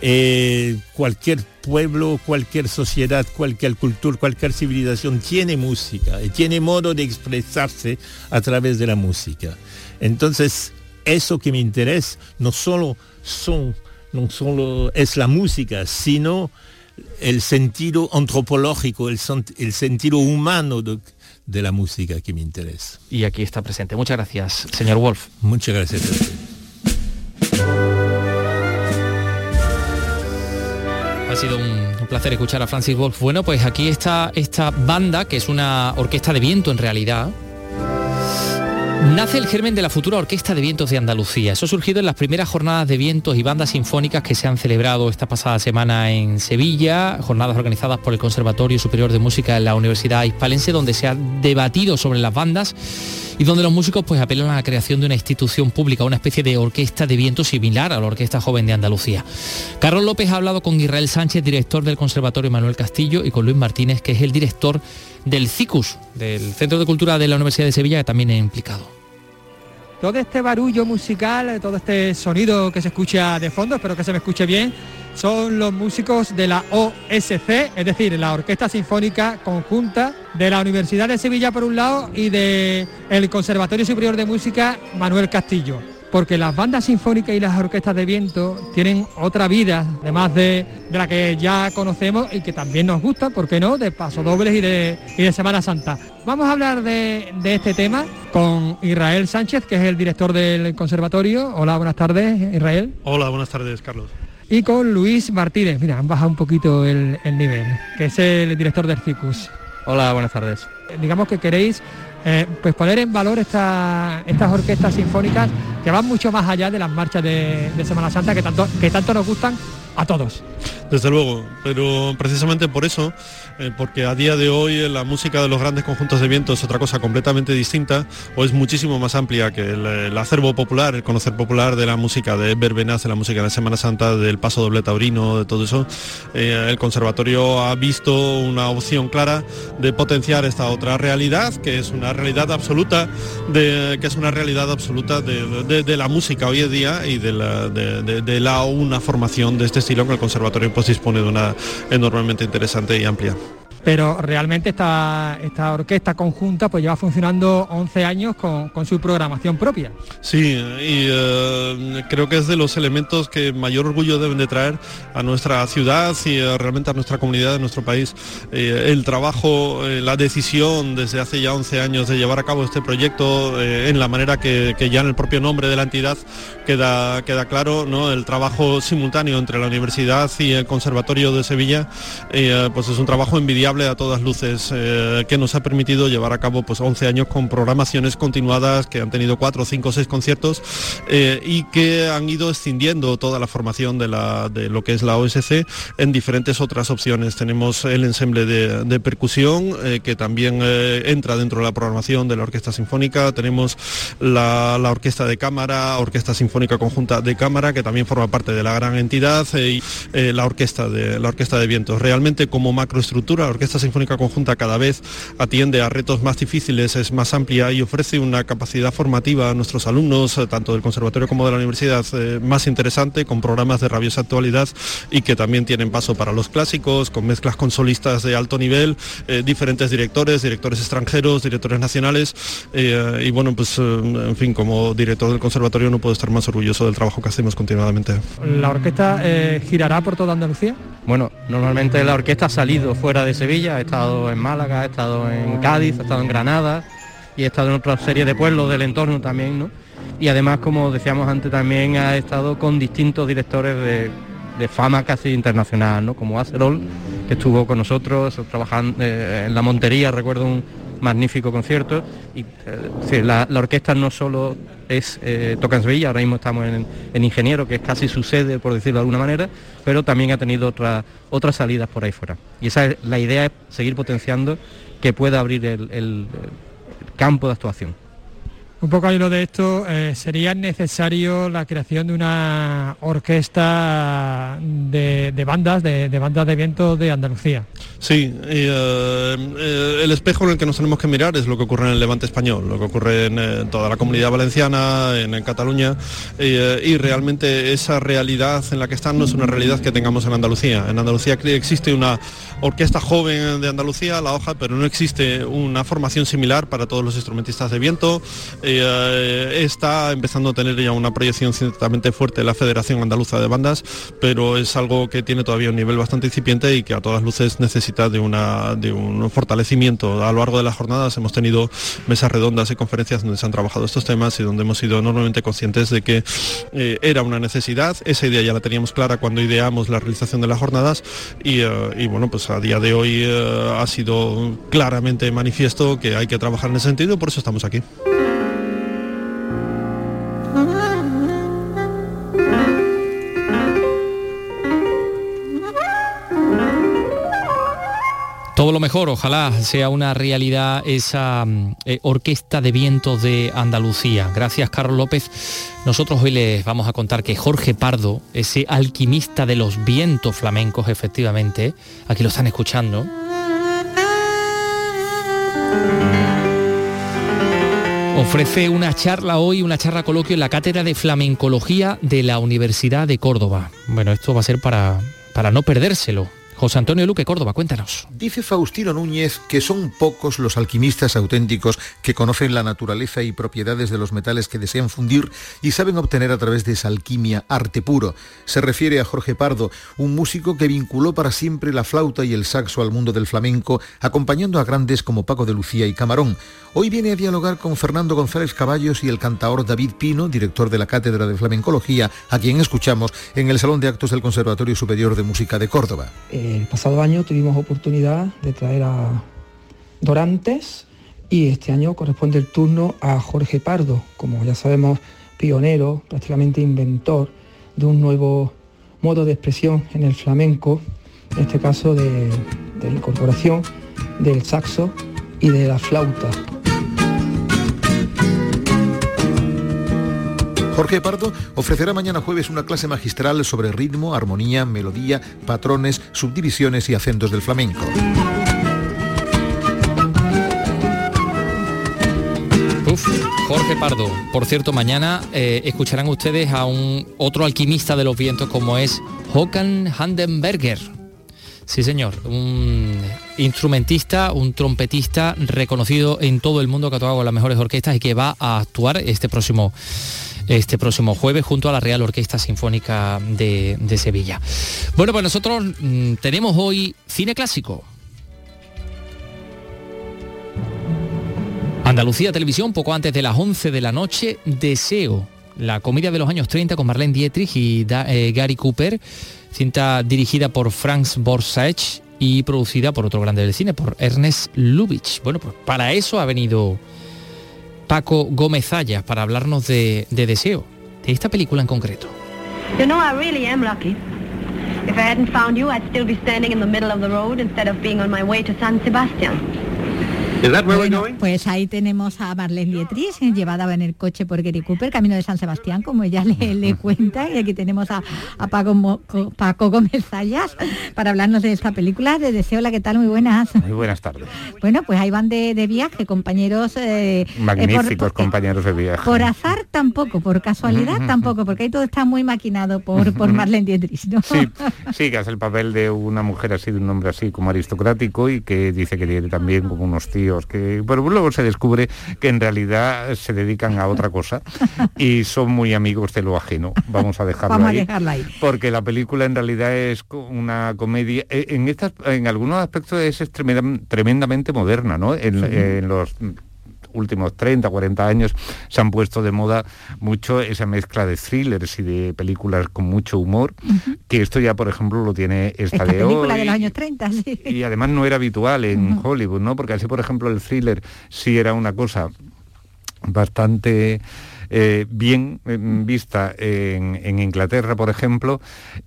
Eh, cualquier pueblo, cualquier sociedad, cualquier cultura, cualquier civilización tiene música y tiene modo de expresarse a través de la música. Entonces, eso que me interesa no solo son no solo es la música, sino el sentido antropológico, el, sentido humano de, la música que me interesa. Y aquí está presente. Muchas gracias, señor Wolf. Muchas gracias. Sido un, un, placer escuchar a Francis Wolf. Bueno, pues aquí está esta banda, que es una orquesta de viento en realidad, Nace el germen de la futura Orquesta de Vientos de Andalucía. Eso ha surgido en las primeras jornadas de vientos y bandas sinfónicas que se han celebrado esta pasada semana en Sevilla, jornadas organizadas por el Conservatorio Superior de Música de la Universidad Hispalense, donde se ha debatido sobre las bandas y donde los músicos pues apelan a la creación de una institución pública, una especie de orquesta de viento similar a la Orquesta Joven de Andalucía. Carlos López ha hablado con Israel Sánchez, director del Conservatorio Manuel Castillo, y con Luis Martínez, que es el director del CICUS, del Centro de Cultura de la Universidad de Sevilla, que también es implicado. Todo este barullo musical, todo este sonido que se escucha de fondo, espero que se me escuche bien, son los músicos de la OSC, es decir, la Orquesta Sinfónica Conjunta de la Universidad de Sevilla por un lado y del Conservatorio Superior de Música Manuel Castillo porque las bandas sinfónicas y las orquestas de viento tienen otra vida, además de, la que ya conocemos y que también nos gusta, ¿por qué no?, de pasodobles y de, y de Semana Santa. Vamos a hablar de, este tema con Israel Sánchez, que es el director del conservatorio. Hola, buenas tardes, Israel. Hola, buenas tardes, Carlos. Y con Luis Martínez, mira, han bajado un poquito el, el nivel, que es el director del CICUS. Hola, buenas tardes. Digamos que queréis eh, pues poner en valor estas orquestas sinfónicas que van mucho más allá de las marchas de, Semana Santa que tanto, que tanto nos gustan a todos. Desde luego, pero precisamente por eso, eh, porque a día de hoy eh, la música de los grandes conjuntos de viento es otra cosa completamente distinta o es muchísimo más amplia que el, acervo popular, el conocer popular de la música de verbenas, de la música de Semana Santa, del paso doble taurino, de todo eso. Eh, el conservatorio ha visto una opción clara de potenciar esta otra realidad, que es una realidad absoluta, de, que es una realidad absoluta de, la música hoy en día y de la, de la una formación de este estilo en el conservatorio pues dispone de una enormemente interesante y amplia pero realmente esta, esta orquesta conjunta pues lleva funcionando 11 años con, su programación propia. Sí, y eh, creo que es de los elementos que mayor orgullo deben de traer a nuestra ciudad y eh, realmente a nuestra comunidad, a nuestro país. Eh, el trabajo, la decisión desde hace ya 11 años de llevar a cabo este proyecto en la manera que, ya en el propio nombre de la entidad queda, queda claro, ¿no? el trabajo simultáneo entre la universidad y el Conservatorio de Sevilla, pues es un trabajo envidiable a todas luces eh, que nos ha permitido llevar a cabo pues 11 años con programaciones continuadas que han tenido 4, 5, 6 conciertos eh, y que han ido extendiendo toda la formación de, la, de lo que es la OSC en diferentes otras opciones. Tenemos el ensemble de, percusión eh, que también entra dentro de la programación de la Orquesta Sinfónica. Tenemos la, la, Orquesta de Cámara, Orquesta Sinfónica Conjunta de Cámara que también forma parte de la gran entidad y la Orquesta de la Orquesta de Vientos. Realmente como macroestructura esta Sinfónica Conjunta cada vez atiende a retos más difíciles, es más amplia y ofrece una capacidad formativa a nuestros alumnos, eh, tanto del conservatorio como de la universidad, eh, más interesante, con programas de rabiosa actualidad y que también tienen paso para los clásicos, con mezclas con solistas de alto nivel, eh, diferentes directores, directores extranjeros, directores nacionales. y bueno, pues en fin, como director del conservatorio no puedo estar más orgulloso del trabajo que hacemos continuadamente. ¿La orquesta girará por toda Andalucía? Bueno, normalmente la orquesta ha salido fuera de Sevilla ha estado en Málaga, ha estado en Cádiz, ha estado en Granada y ha estado en otra serie de pueblos del entorno también, ¿no? Y además, como decíamos antes, también ha estado con distintos directores de, fama casi internacional, ¿no? Como Acerol, que estuvo con nosotros trabajando eh, en la Montería, recuerdo un magnífico concierto. Y eh, la, orquesta no solo es eh, toca en Sevilla, ahora mismo estamos en, Ingeniero, que es casi su sede, por decirlo de alguna manera, pero también ha tenido otras salidas por ahí fuera. Y esa es la idea es seguir potenciando que pueda abrir el campo de actuación. Un poco al lo de esto, eh, ¿sería necesario la creación de una orquesta de, bandas, de, bandas de viento de Andalucía? Sí, eh, eh, el espejo en el que nos tenemos que mirar es lo que ocurre en el Levante español, lo que ocurre en toda la comunidad valenciana, en, Cataluña, y realmente esa realidad en la que están no es una realidad que tengamos en Andalucía. En Andalucía existe una orquesta joven de Andalucía, la hoja, pero no existe una formación similar para todos los instrumentistas de viento. Está empezando a tener ya una proyección ciertamente fuerte la Federación Andaluza de Bandas, pero es algo que tiene todavía un nivel bastante incipiente y que a todas luces necesita de, un fortalecimiento. A lo largo de las jornadas hemos tenido mesas redondas y conferencias donde se han trabajado estos temas y donde hemos sido enormemente conscientes de que eh, era una necesidad. Esa idea ya la teníamos clara cuando ideamos la realización de las jornadas y, eh, bueno, pues a día de hoy ha sido claramente manifiesto que hay que trabajar en ese sentido, por eso estamos aquí. Todo lo mejor, ojalá sea una realidad esa mm, eh, orquesta de vientos de Andalucía. Gracias, Carlos López. Nosotros hoy les vamos a contar que Jorge Pardo, ese alquimista de los vientos flamencos, efectivamente, aquí lo están escuchando. Ofrece una charla hoy, una charla coloquio en la Cátedra de Flamencología de la Universidad de Córdoba. Bueno, esto va a ser para, para no perdérselo. José Antonio Luque Córdoba, cuéntanos. Dice Faustino Núñez que son pocos los alquimistas auténticos que conocen la naturaleza y propiedades de los metales que desean fundir y saben obtener a través de esa alquimia arte puro. Se refiere a Jorge Pardo, un músico que vinculó para siempre la flauta y el saxo al mundo del flamenco, acompañando a grandes como Paco de Lucía y Camarón. Hoy viene a dialogar con Fernando González Caballos y el cantaor David Pino, director de la Cátedra de Flamencología, a quien escuchamos en el Salón de Actos del Conservatorio Superior de Música de Córdoba. El pasado año tuvimos oportunidad de traer a Dorantes y este año corresponde el turno a Jorge Pardo, como ya sabemos, pionero, prácticamente inventor de un nuevo modos de expresión en el flamenco, en este caso de, de la incorporación del saxo y de la flauta. Jorge Pardo ofrecerá mañana jueves una clase magistral sobre ritmo, armonía, melodía, patrones, subdivisiones y acentos del flamenco. Jorge Pardo. Por cierto, mañana eh, escucharán ustedes a un otro alquimista de los vientos como es Håkan Handenberger. Sí, señor, un instrumentista, un trompetista reconocido en todo el mundo que ha tocado con las mejores orquestas y que va a actuar este próximo este próximo jueves junto a la Real Orquesta Sinfónica de, Sevilla. Bueno, pues nosotros mm, tenemos hoy cine clásico. Andalucía Televisión, poco antes de las 11 de la noche, Deseo, la comedia de los años 30 con Marlene Dietrich y eh, Gary Cooper, cinta dirigida por Franz Borsach y producida por otro grande del cine, por Ernest Lubitsch. Bueno, pues para eso ha venido Paco Gómez Ayas, para hablarnos de, de Deseo, de esta película en concreto. You know, I really am lucky. If I hadn't found you, I'd still be standing in the middle of the road instead of being on my way to San Sebastian. Bueno, pues ahí tenemos a Marlene Dietrich, eh, llevada en el coche por Gary Cooper, camino de San Sebastián, como ella le, le cuenta. Y aquí tenemos a, a Paco, Mo- Co- Paco Gómez Zayas para hablarnos de esta película. De Deseo, la que tal, muy buenas. Muy buenas tardes. Bueno, pues ahí van de, de viaje, compañeros. eh, eh, por- Magníficos compañeros de viaje. por, azar tampoco, por casualidad tampoco, porque ahí todo está muy maquinado por, por Marlene Dietrich, ¿no? Sí, sí, que hace el papel de una mujer así, de un hombre así como aristocrático y que dice que tiene también como unos tíos que... Pero luego se descubre que en realidad se dedican a otra cosa y son muy amigos de lo ajeno. Vamos a dejarlo Vamos a ahí. dejarla ahí. Porque la película en realidad es una comedia, eh, en estas, en algunos aspectos es tremenda- tremendamente moderna, ¿no? En, en los últimos 30, 40 años se han puesto de moda mucho esa mezcla de thrillers y de películas con mucho humor, que esto ya, por ejemplo, lo tiene esta, Esta de película hoy. de los años 30, sí. Y además no era habitual en Hollywood, ¿no? Porque así, por ejemplo, el thriller sí era una cosa bastante eh, bien eh, vista en, en Inglaterra, por ejemplo.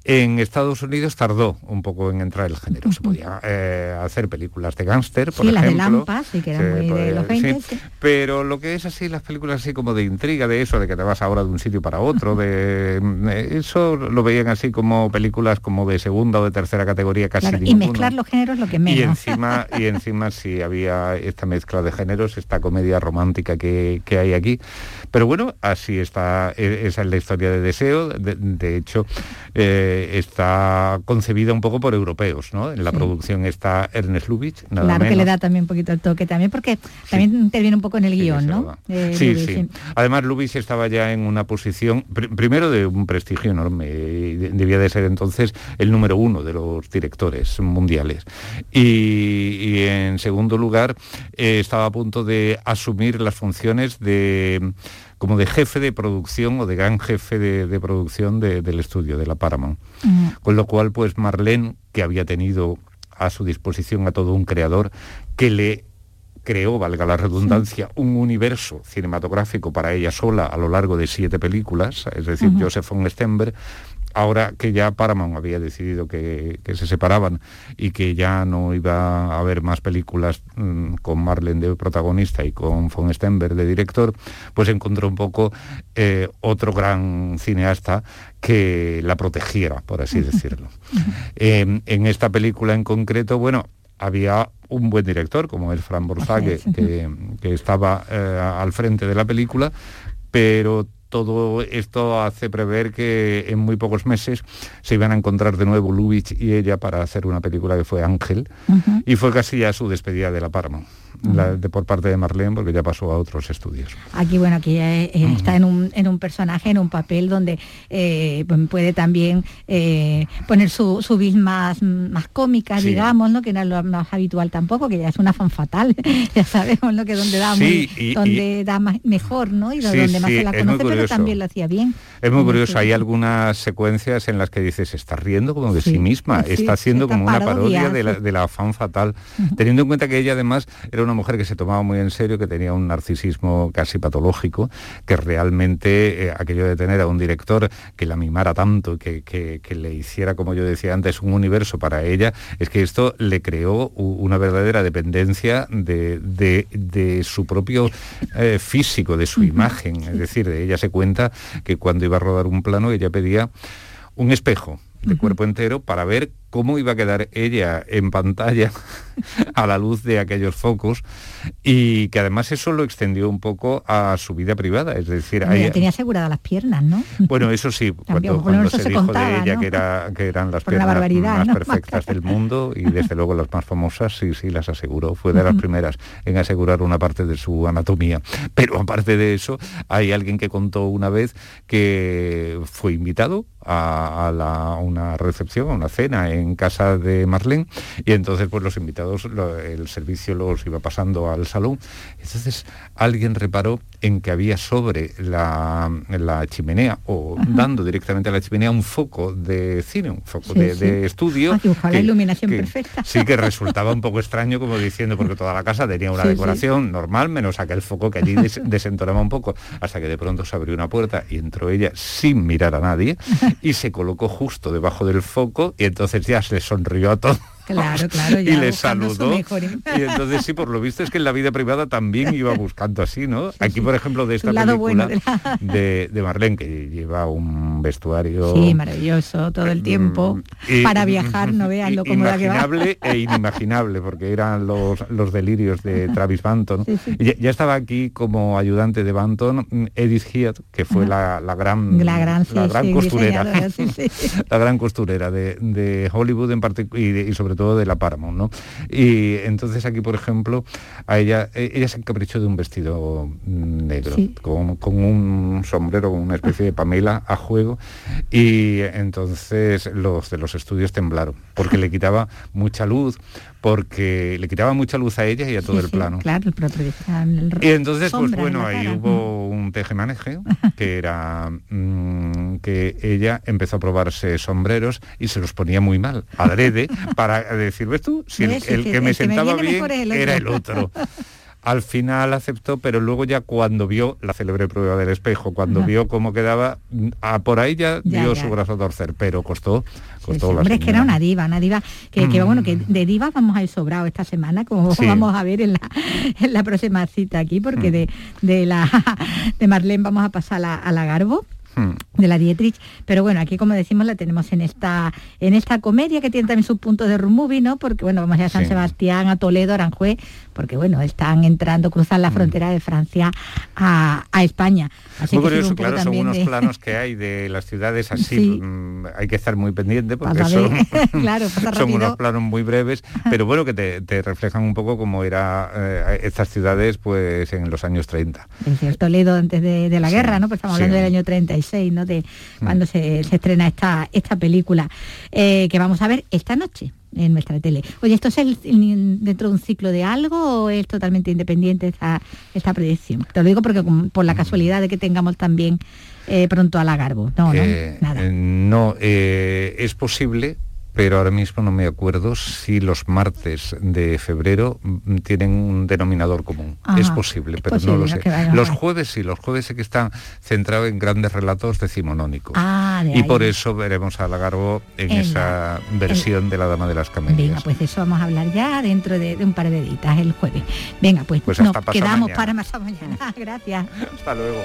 En Estados Unidos tardó un poco en entrar el género. Se podía eh, hacer películas de gángster, por Sí, las de ejemplo. Lampa, sí, que eran muy de podía- los 20. sí. pero lo que es así, las películas así como de intriga, de eso, de que te vas ahora de un sitio para otro, de eso lo veían así como películas como de segunda o de tercera categoría casi Claro, y mezclar los géneros lo que Y menos. encima, y encima sí había esta mezcla de géneros, esta comedia romántica que, que hay aquí. Pero bueno, así está, e- esa es la historia de Deseo. De, de hecho, eh, está concebida un poco por europeos, ¿no? En la Sí. producción está Ernest Lubitsch, nada Claro que le menos. da también un poquito el toque también, porque también interviene un poco en el guion, ¿no? Eh, Sí, Lubitsch, sí. Además, Lubitsch estaba ya en una posición, pr- primero de un prestigio enorme, debía de ser entonces el número uno de los directores mundiales. Y, y en segundo lugar, eh, estaba a punto de asumir las funciones de como de jefe de producción o de gran jefe de, de producción de- del estudio, de la Paramount. Con lo cual, pues Marlene, que había tenido a su disposición a todo un creador que le creó, valga la redundancia, un universo cinematográfico para ella sola a lo largo de siete películas, es decir. Joseph von Stenberg, ahora que ya Paramount había decidido que, que se separaban y que ya no iba a haber más películas mm, con Marlene de protagonista y con von Stenberg de director, pues encontró un poco eh, otro gran cineasta que la protegiera, por así decirlo. Eh, en esta película en concreto, bueno, había un buen director, como es Fran Borzage, que, que estaba eh, al frente de la película, pero todo esto hace prever que en muy pocos meses se iban a encontrar de nuevo Lubitsch y ella para hacer una película que fue Ángel, y fue casi ya su despedida de la Paramount, la- de, por parte de Marlene, porque ya pasó a otros estudios. Aquí, bueno, aquí eh, eh, está en un, en un personaje, en un papel donde eh, pues, puede también eh, poner su, su vis más, más cómica, Sí. digamos, ¿no? que no es lo más habitual tampoco, que ya es una fan fatal, ya sabemos lo que donde da, Sí, muy- y- donde da más, mejor, ¿no? Y Sí, donde más se la conoce, pero también lo hacía bien. Es muy curioso, hay curioso. algunas secuencias en las que dices, está riendo como de sí, misma, está haciendo como una parodia, de la, de la fan fatal, teniendo en cuenta que ella además era era una mujer que se tomaba muy en serio, que tenía un narcisismo casi patológico, que realmente eh, aquello de tener a un director que la mimara tanto, que, que, le hiciera, como yo decía antes, un universo para ella, es que esto le creó una verdadera dependencia de, su propio eh, físico, de su imagen. Es decir, ella se cuenta que cuando iba a rodar un plano ella pedía un espejo de cuerpo entero para ver cómo iba a quedar ella en pantalla a la luz de aquellos focos y que además eso lo extendió un poco a su vida privada, es decir... Ella tenía aseguradas las piernas, ¿no? Bueno, eso sí, cuando, se, dijo de ella que, era, que eran las piernas más perfectas del mundo y desde luego las más famosas, sí, sí, las aseguró, fue de las primeras en asegurar una parte de su anatomía. Pero aparte de eso, hay alguien que contó una vez que fue invitado a, una recepción, a una cena en casa de Marlene y entonces pues los invitados, el servicio los iba pasando al salón. Entonces alguien reparó en que había sobre la, chimenea o dando directamente a la chimenea un foco de cine, un foco de, estudio. la iluminación perfecta. Sí, que resultaba un poco extraño como diciendo, porque toda la casa tenía una decoración normal, menos aquel foco que allí desentonaba un poco, hasta que de pronto se abrió una puerta y entró ella sin mirar a nadie y se colocó justo debajo del foco y entonces ya se sonrió a todos Claro, claro, y le saludó. Y entonces sí, por lo visto es que en la vida privada también iba buscando así, ¿no? Aquí, por ejemplo, de esta película de, de, Marlene, que lleva un vestuario... Sí, maravilloso, todo el tiempo. Mm, para viajar, no vean lo cómoda que va. e inimaginable, porque eran los, los delirios de Travis Banton. Ya, estaba aquí como ayudante de Banton Edith Heath, que fue la, la, gran, la gran, la gran costurera. la gran costurera de, de Hollywood en particular y, y sobre todo de la Paramount, ¿no? Y entonces aquí, por ejemplo, a ella, e, ella se encaprichó de un vestido negro, con, un sombrero, con una especie de pamela a juego, y entonces los de los estudios temblaron, porque le quitaba mucha luz, porque le quitaba mucha luz a ella y a todo el plano. Claro, el Y entonces, pues bueno, ahí hubo un tejemaneje, que era mm, que ella empezó a probarse sombreros y se los ponía muy mal, adrede, para decir, ¿ves tú? Si el, que me sentaba bien era el otro. al final aceptó, pero luego ya cuando vio la célebre prueba del espejo, cuando vio cómo quedaba, a por ahí ya, dio su brazo a torcer, pero costó, costó Hombre, es que era una diva, una diva que, bueno, que de diva vamos a ir sobrado esta semana, como vamos a ver en la, en la próxima cita aquí, porque mm. de, de la de Marlene vamos a pasar a la Garbo de la Dietrich, pero bueno, aquí como decimos la tenemos en esta en esta comedia que tiene también su punto de movie, ¿no? Porque bueno, vamos a, a San Sebastián, a Toledo, Aranjuez, porque bueno, están entrando, cruzan la mm. frontera de Francia a, España. Así muy curioso, claro, son unos planos que hay de las ciudades así, mm, hay que estar muy pendiente porque son, claro, son unos planos muy breves, pero bueno, que te, reflejan un poco cómo eran eh, estas ciudades pues en los años 30. En Toledo antes de, la guerra, ¿no? Pues estamos hablando del año 36, ¿no? De mm. cuando se, estrena esta, esta película, eh, que vamos a ver esta noche en nuestra tele. Oye, ¿esto es el, dentro de un ciclo de algo o es totalmente independiente esta, esta predicción? Te lo digo porque por la casualidad de que tengamos también eh, pronto a la Garbo. No, no, eh, nada. no, es posible pero ahora mismo no me acuerdo si los martes de febrero mm, tienen un denominador común. es posible, pero no lo sé. Los jueves sí, los jueves sí que están centrados en grandes relatos decimonónicos. Ah, y por eso veremos a Lagarbo en, esa versión de La Dama de las Camelias. Venga, pues eso vamos a hablar ya dentro de, un par de días, el jueves. Venga, pues, pues nos quedamos para más mañana. Gracias. Hasta luego.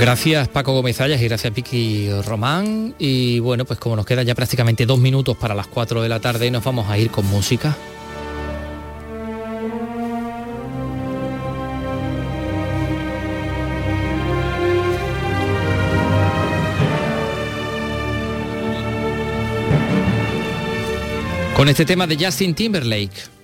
Gracias Paco Gómez y gracias Piqui Román. Y bueno, pues como nos quedan ya prácticamente dos minutos para las 4 de la tarde, nos vamos a ir con música. Con este tema de Justin Timberlake.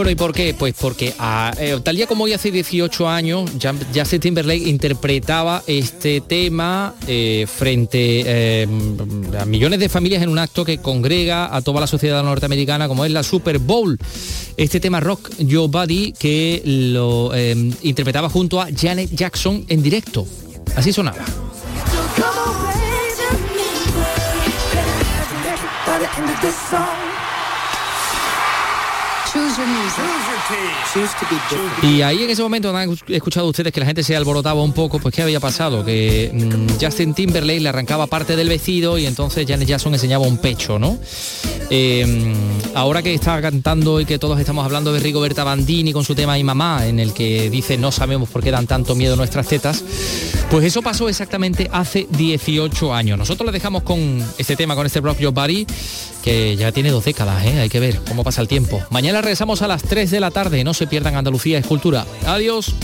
Bueno, ¿y por qué? Pues porque eh, tal día como hoy hace 18 años, Justin Timberlake interpretaba este tema eh, frente eh, a millones de familias en un acto que congrega a toda la sociedad norteamericana como es la Super Bowl. Este tema Rock Your Body que lo interpretaba junto a Janet Jackson en directo. Así sonaba. Y ahí en ese momento han escuchado ustedes que la gente se alborotaba un poco, pues ¿qué había pasado? Que mm, Justin Timberlake le arrancaba parte del vestido y entonces Janet Jackson enseñaba un pecho, ¿no? Eh, ahora que está cantando y que todos estamos hablando de Rigoberta Bandini con su tema y mamá, en el que dice no sabemos por qué dan tanto miedo nuestras tetas, pues eso pasó exactamente hace 18 años. Nosotros le dejamos con este tema, con este Rock Your Body, que ya tiene dos décadas, ¿eh? hay que ver cómo pasa el tiempo. Mañana regresamos a las 3 de la tarde, no se pierdan Andalucía Escultura. Adiós.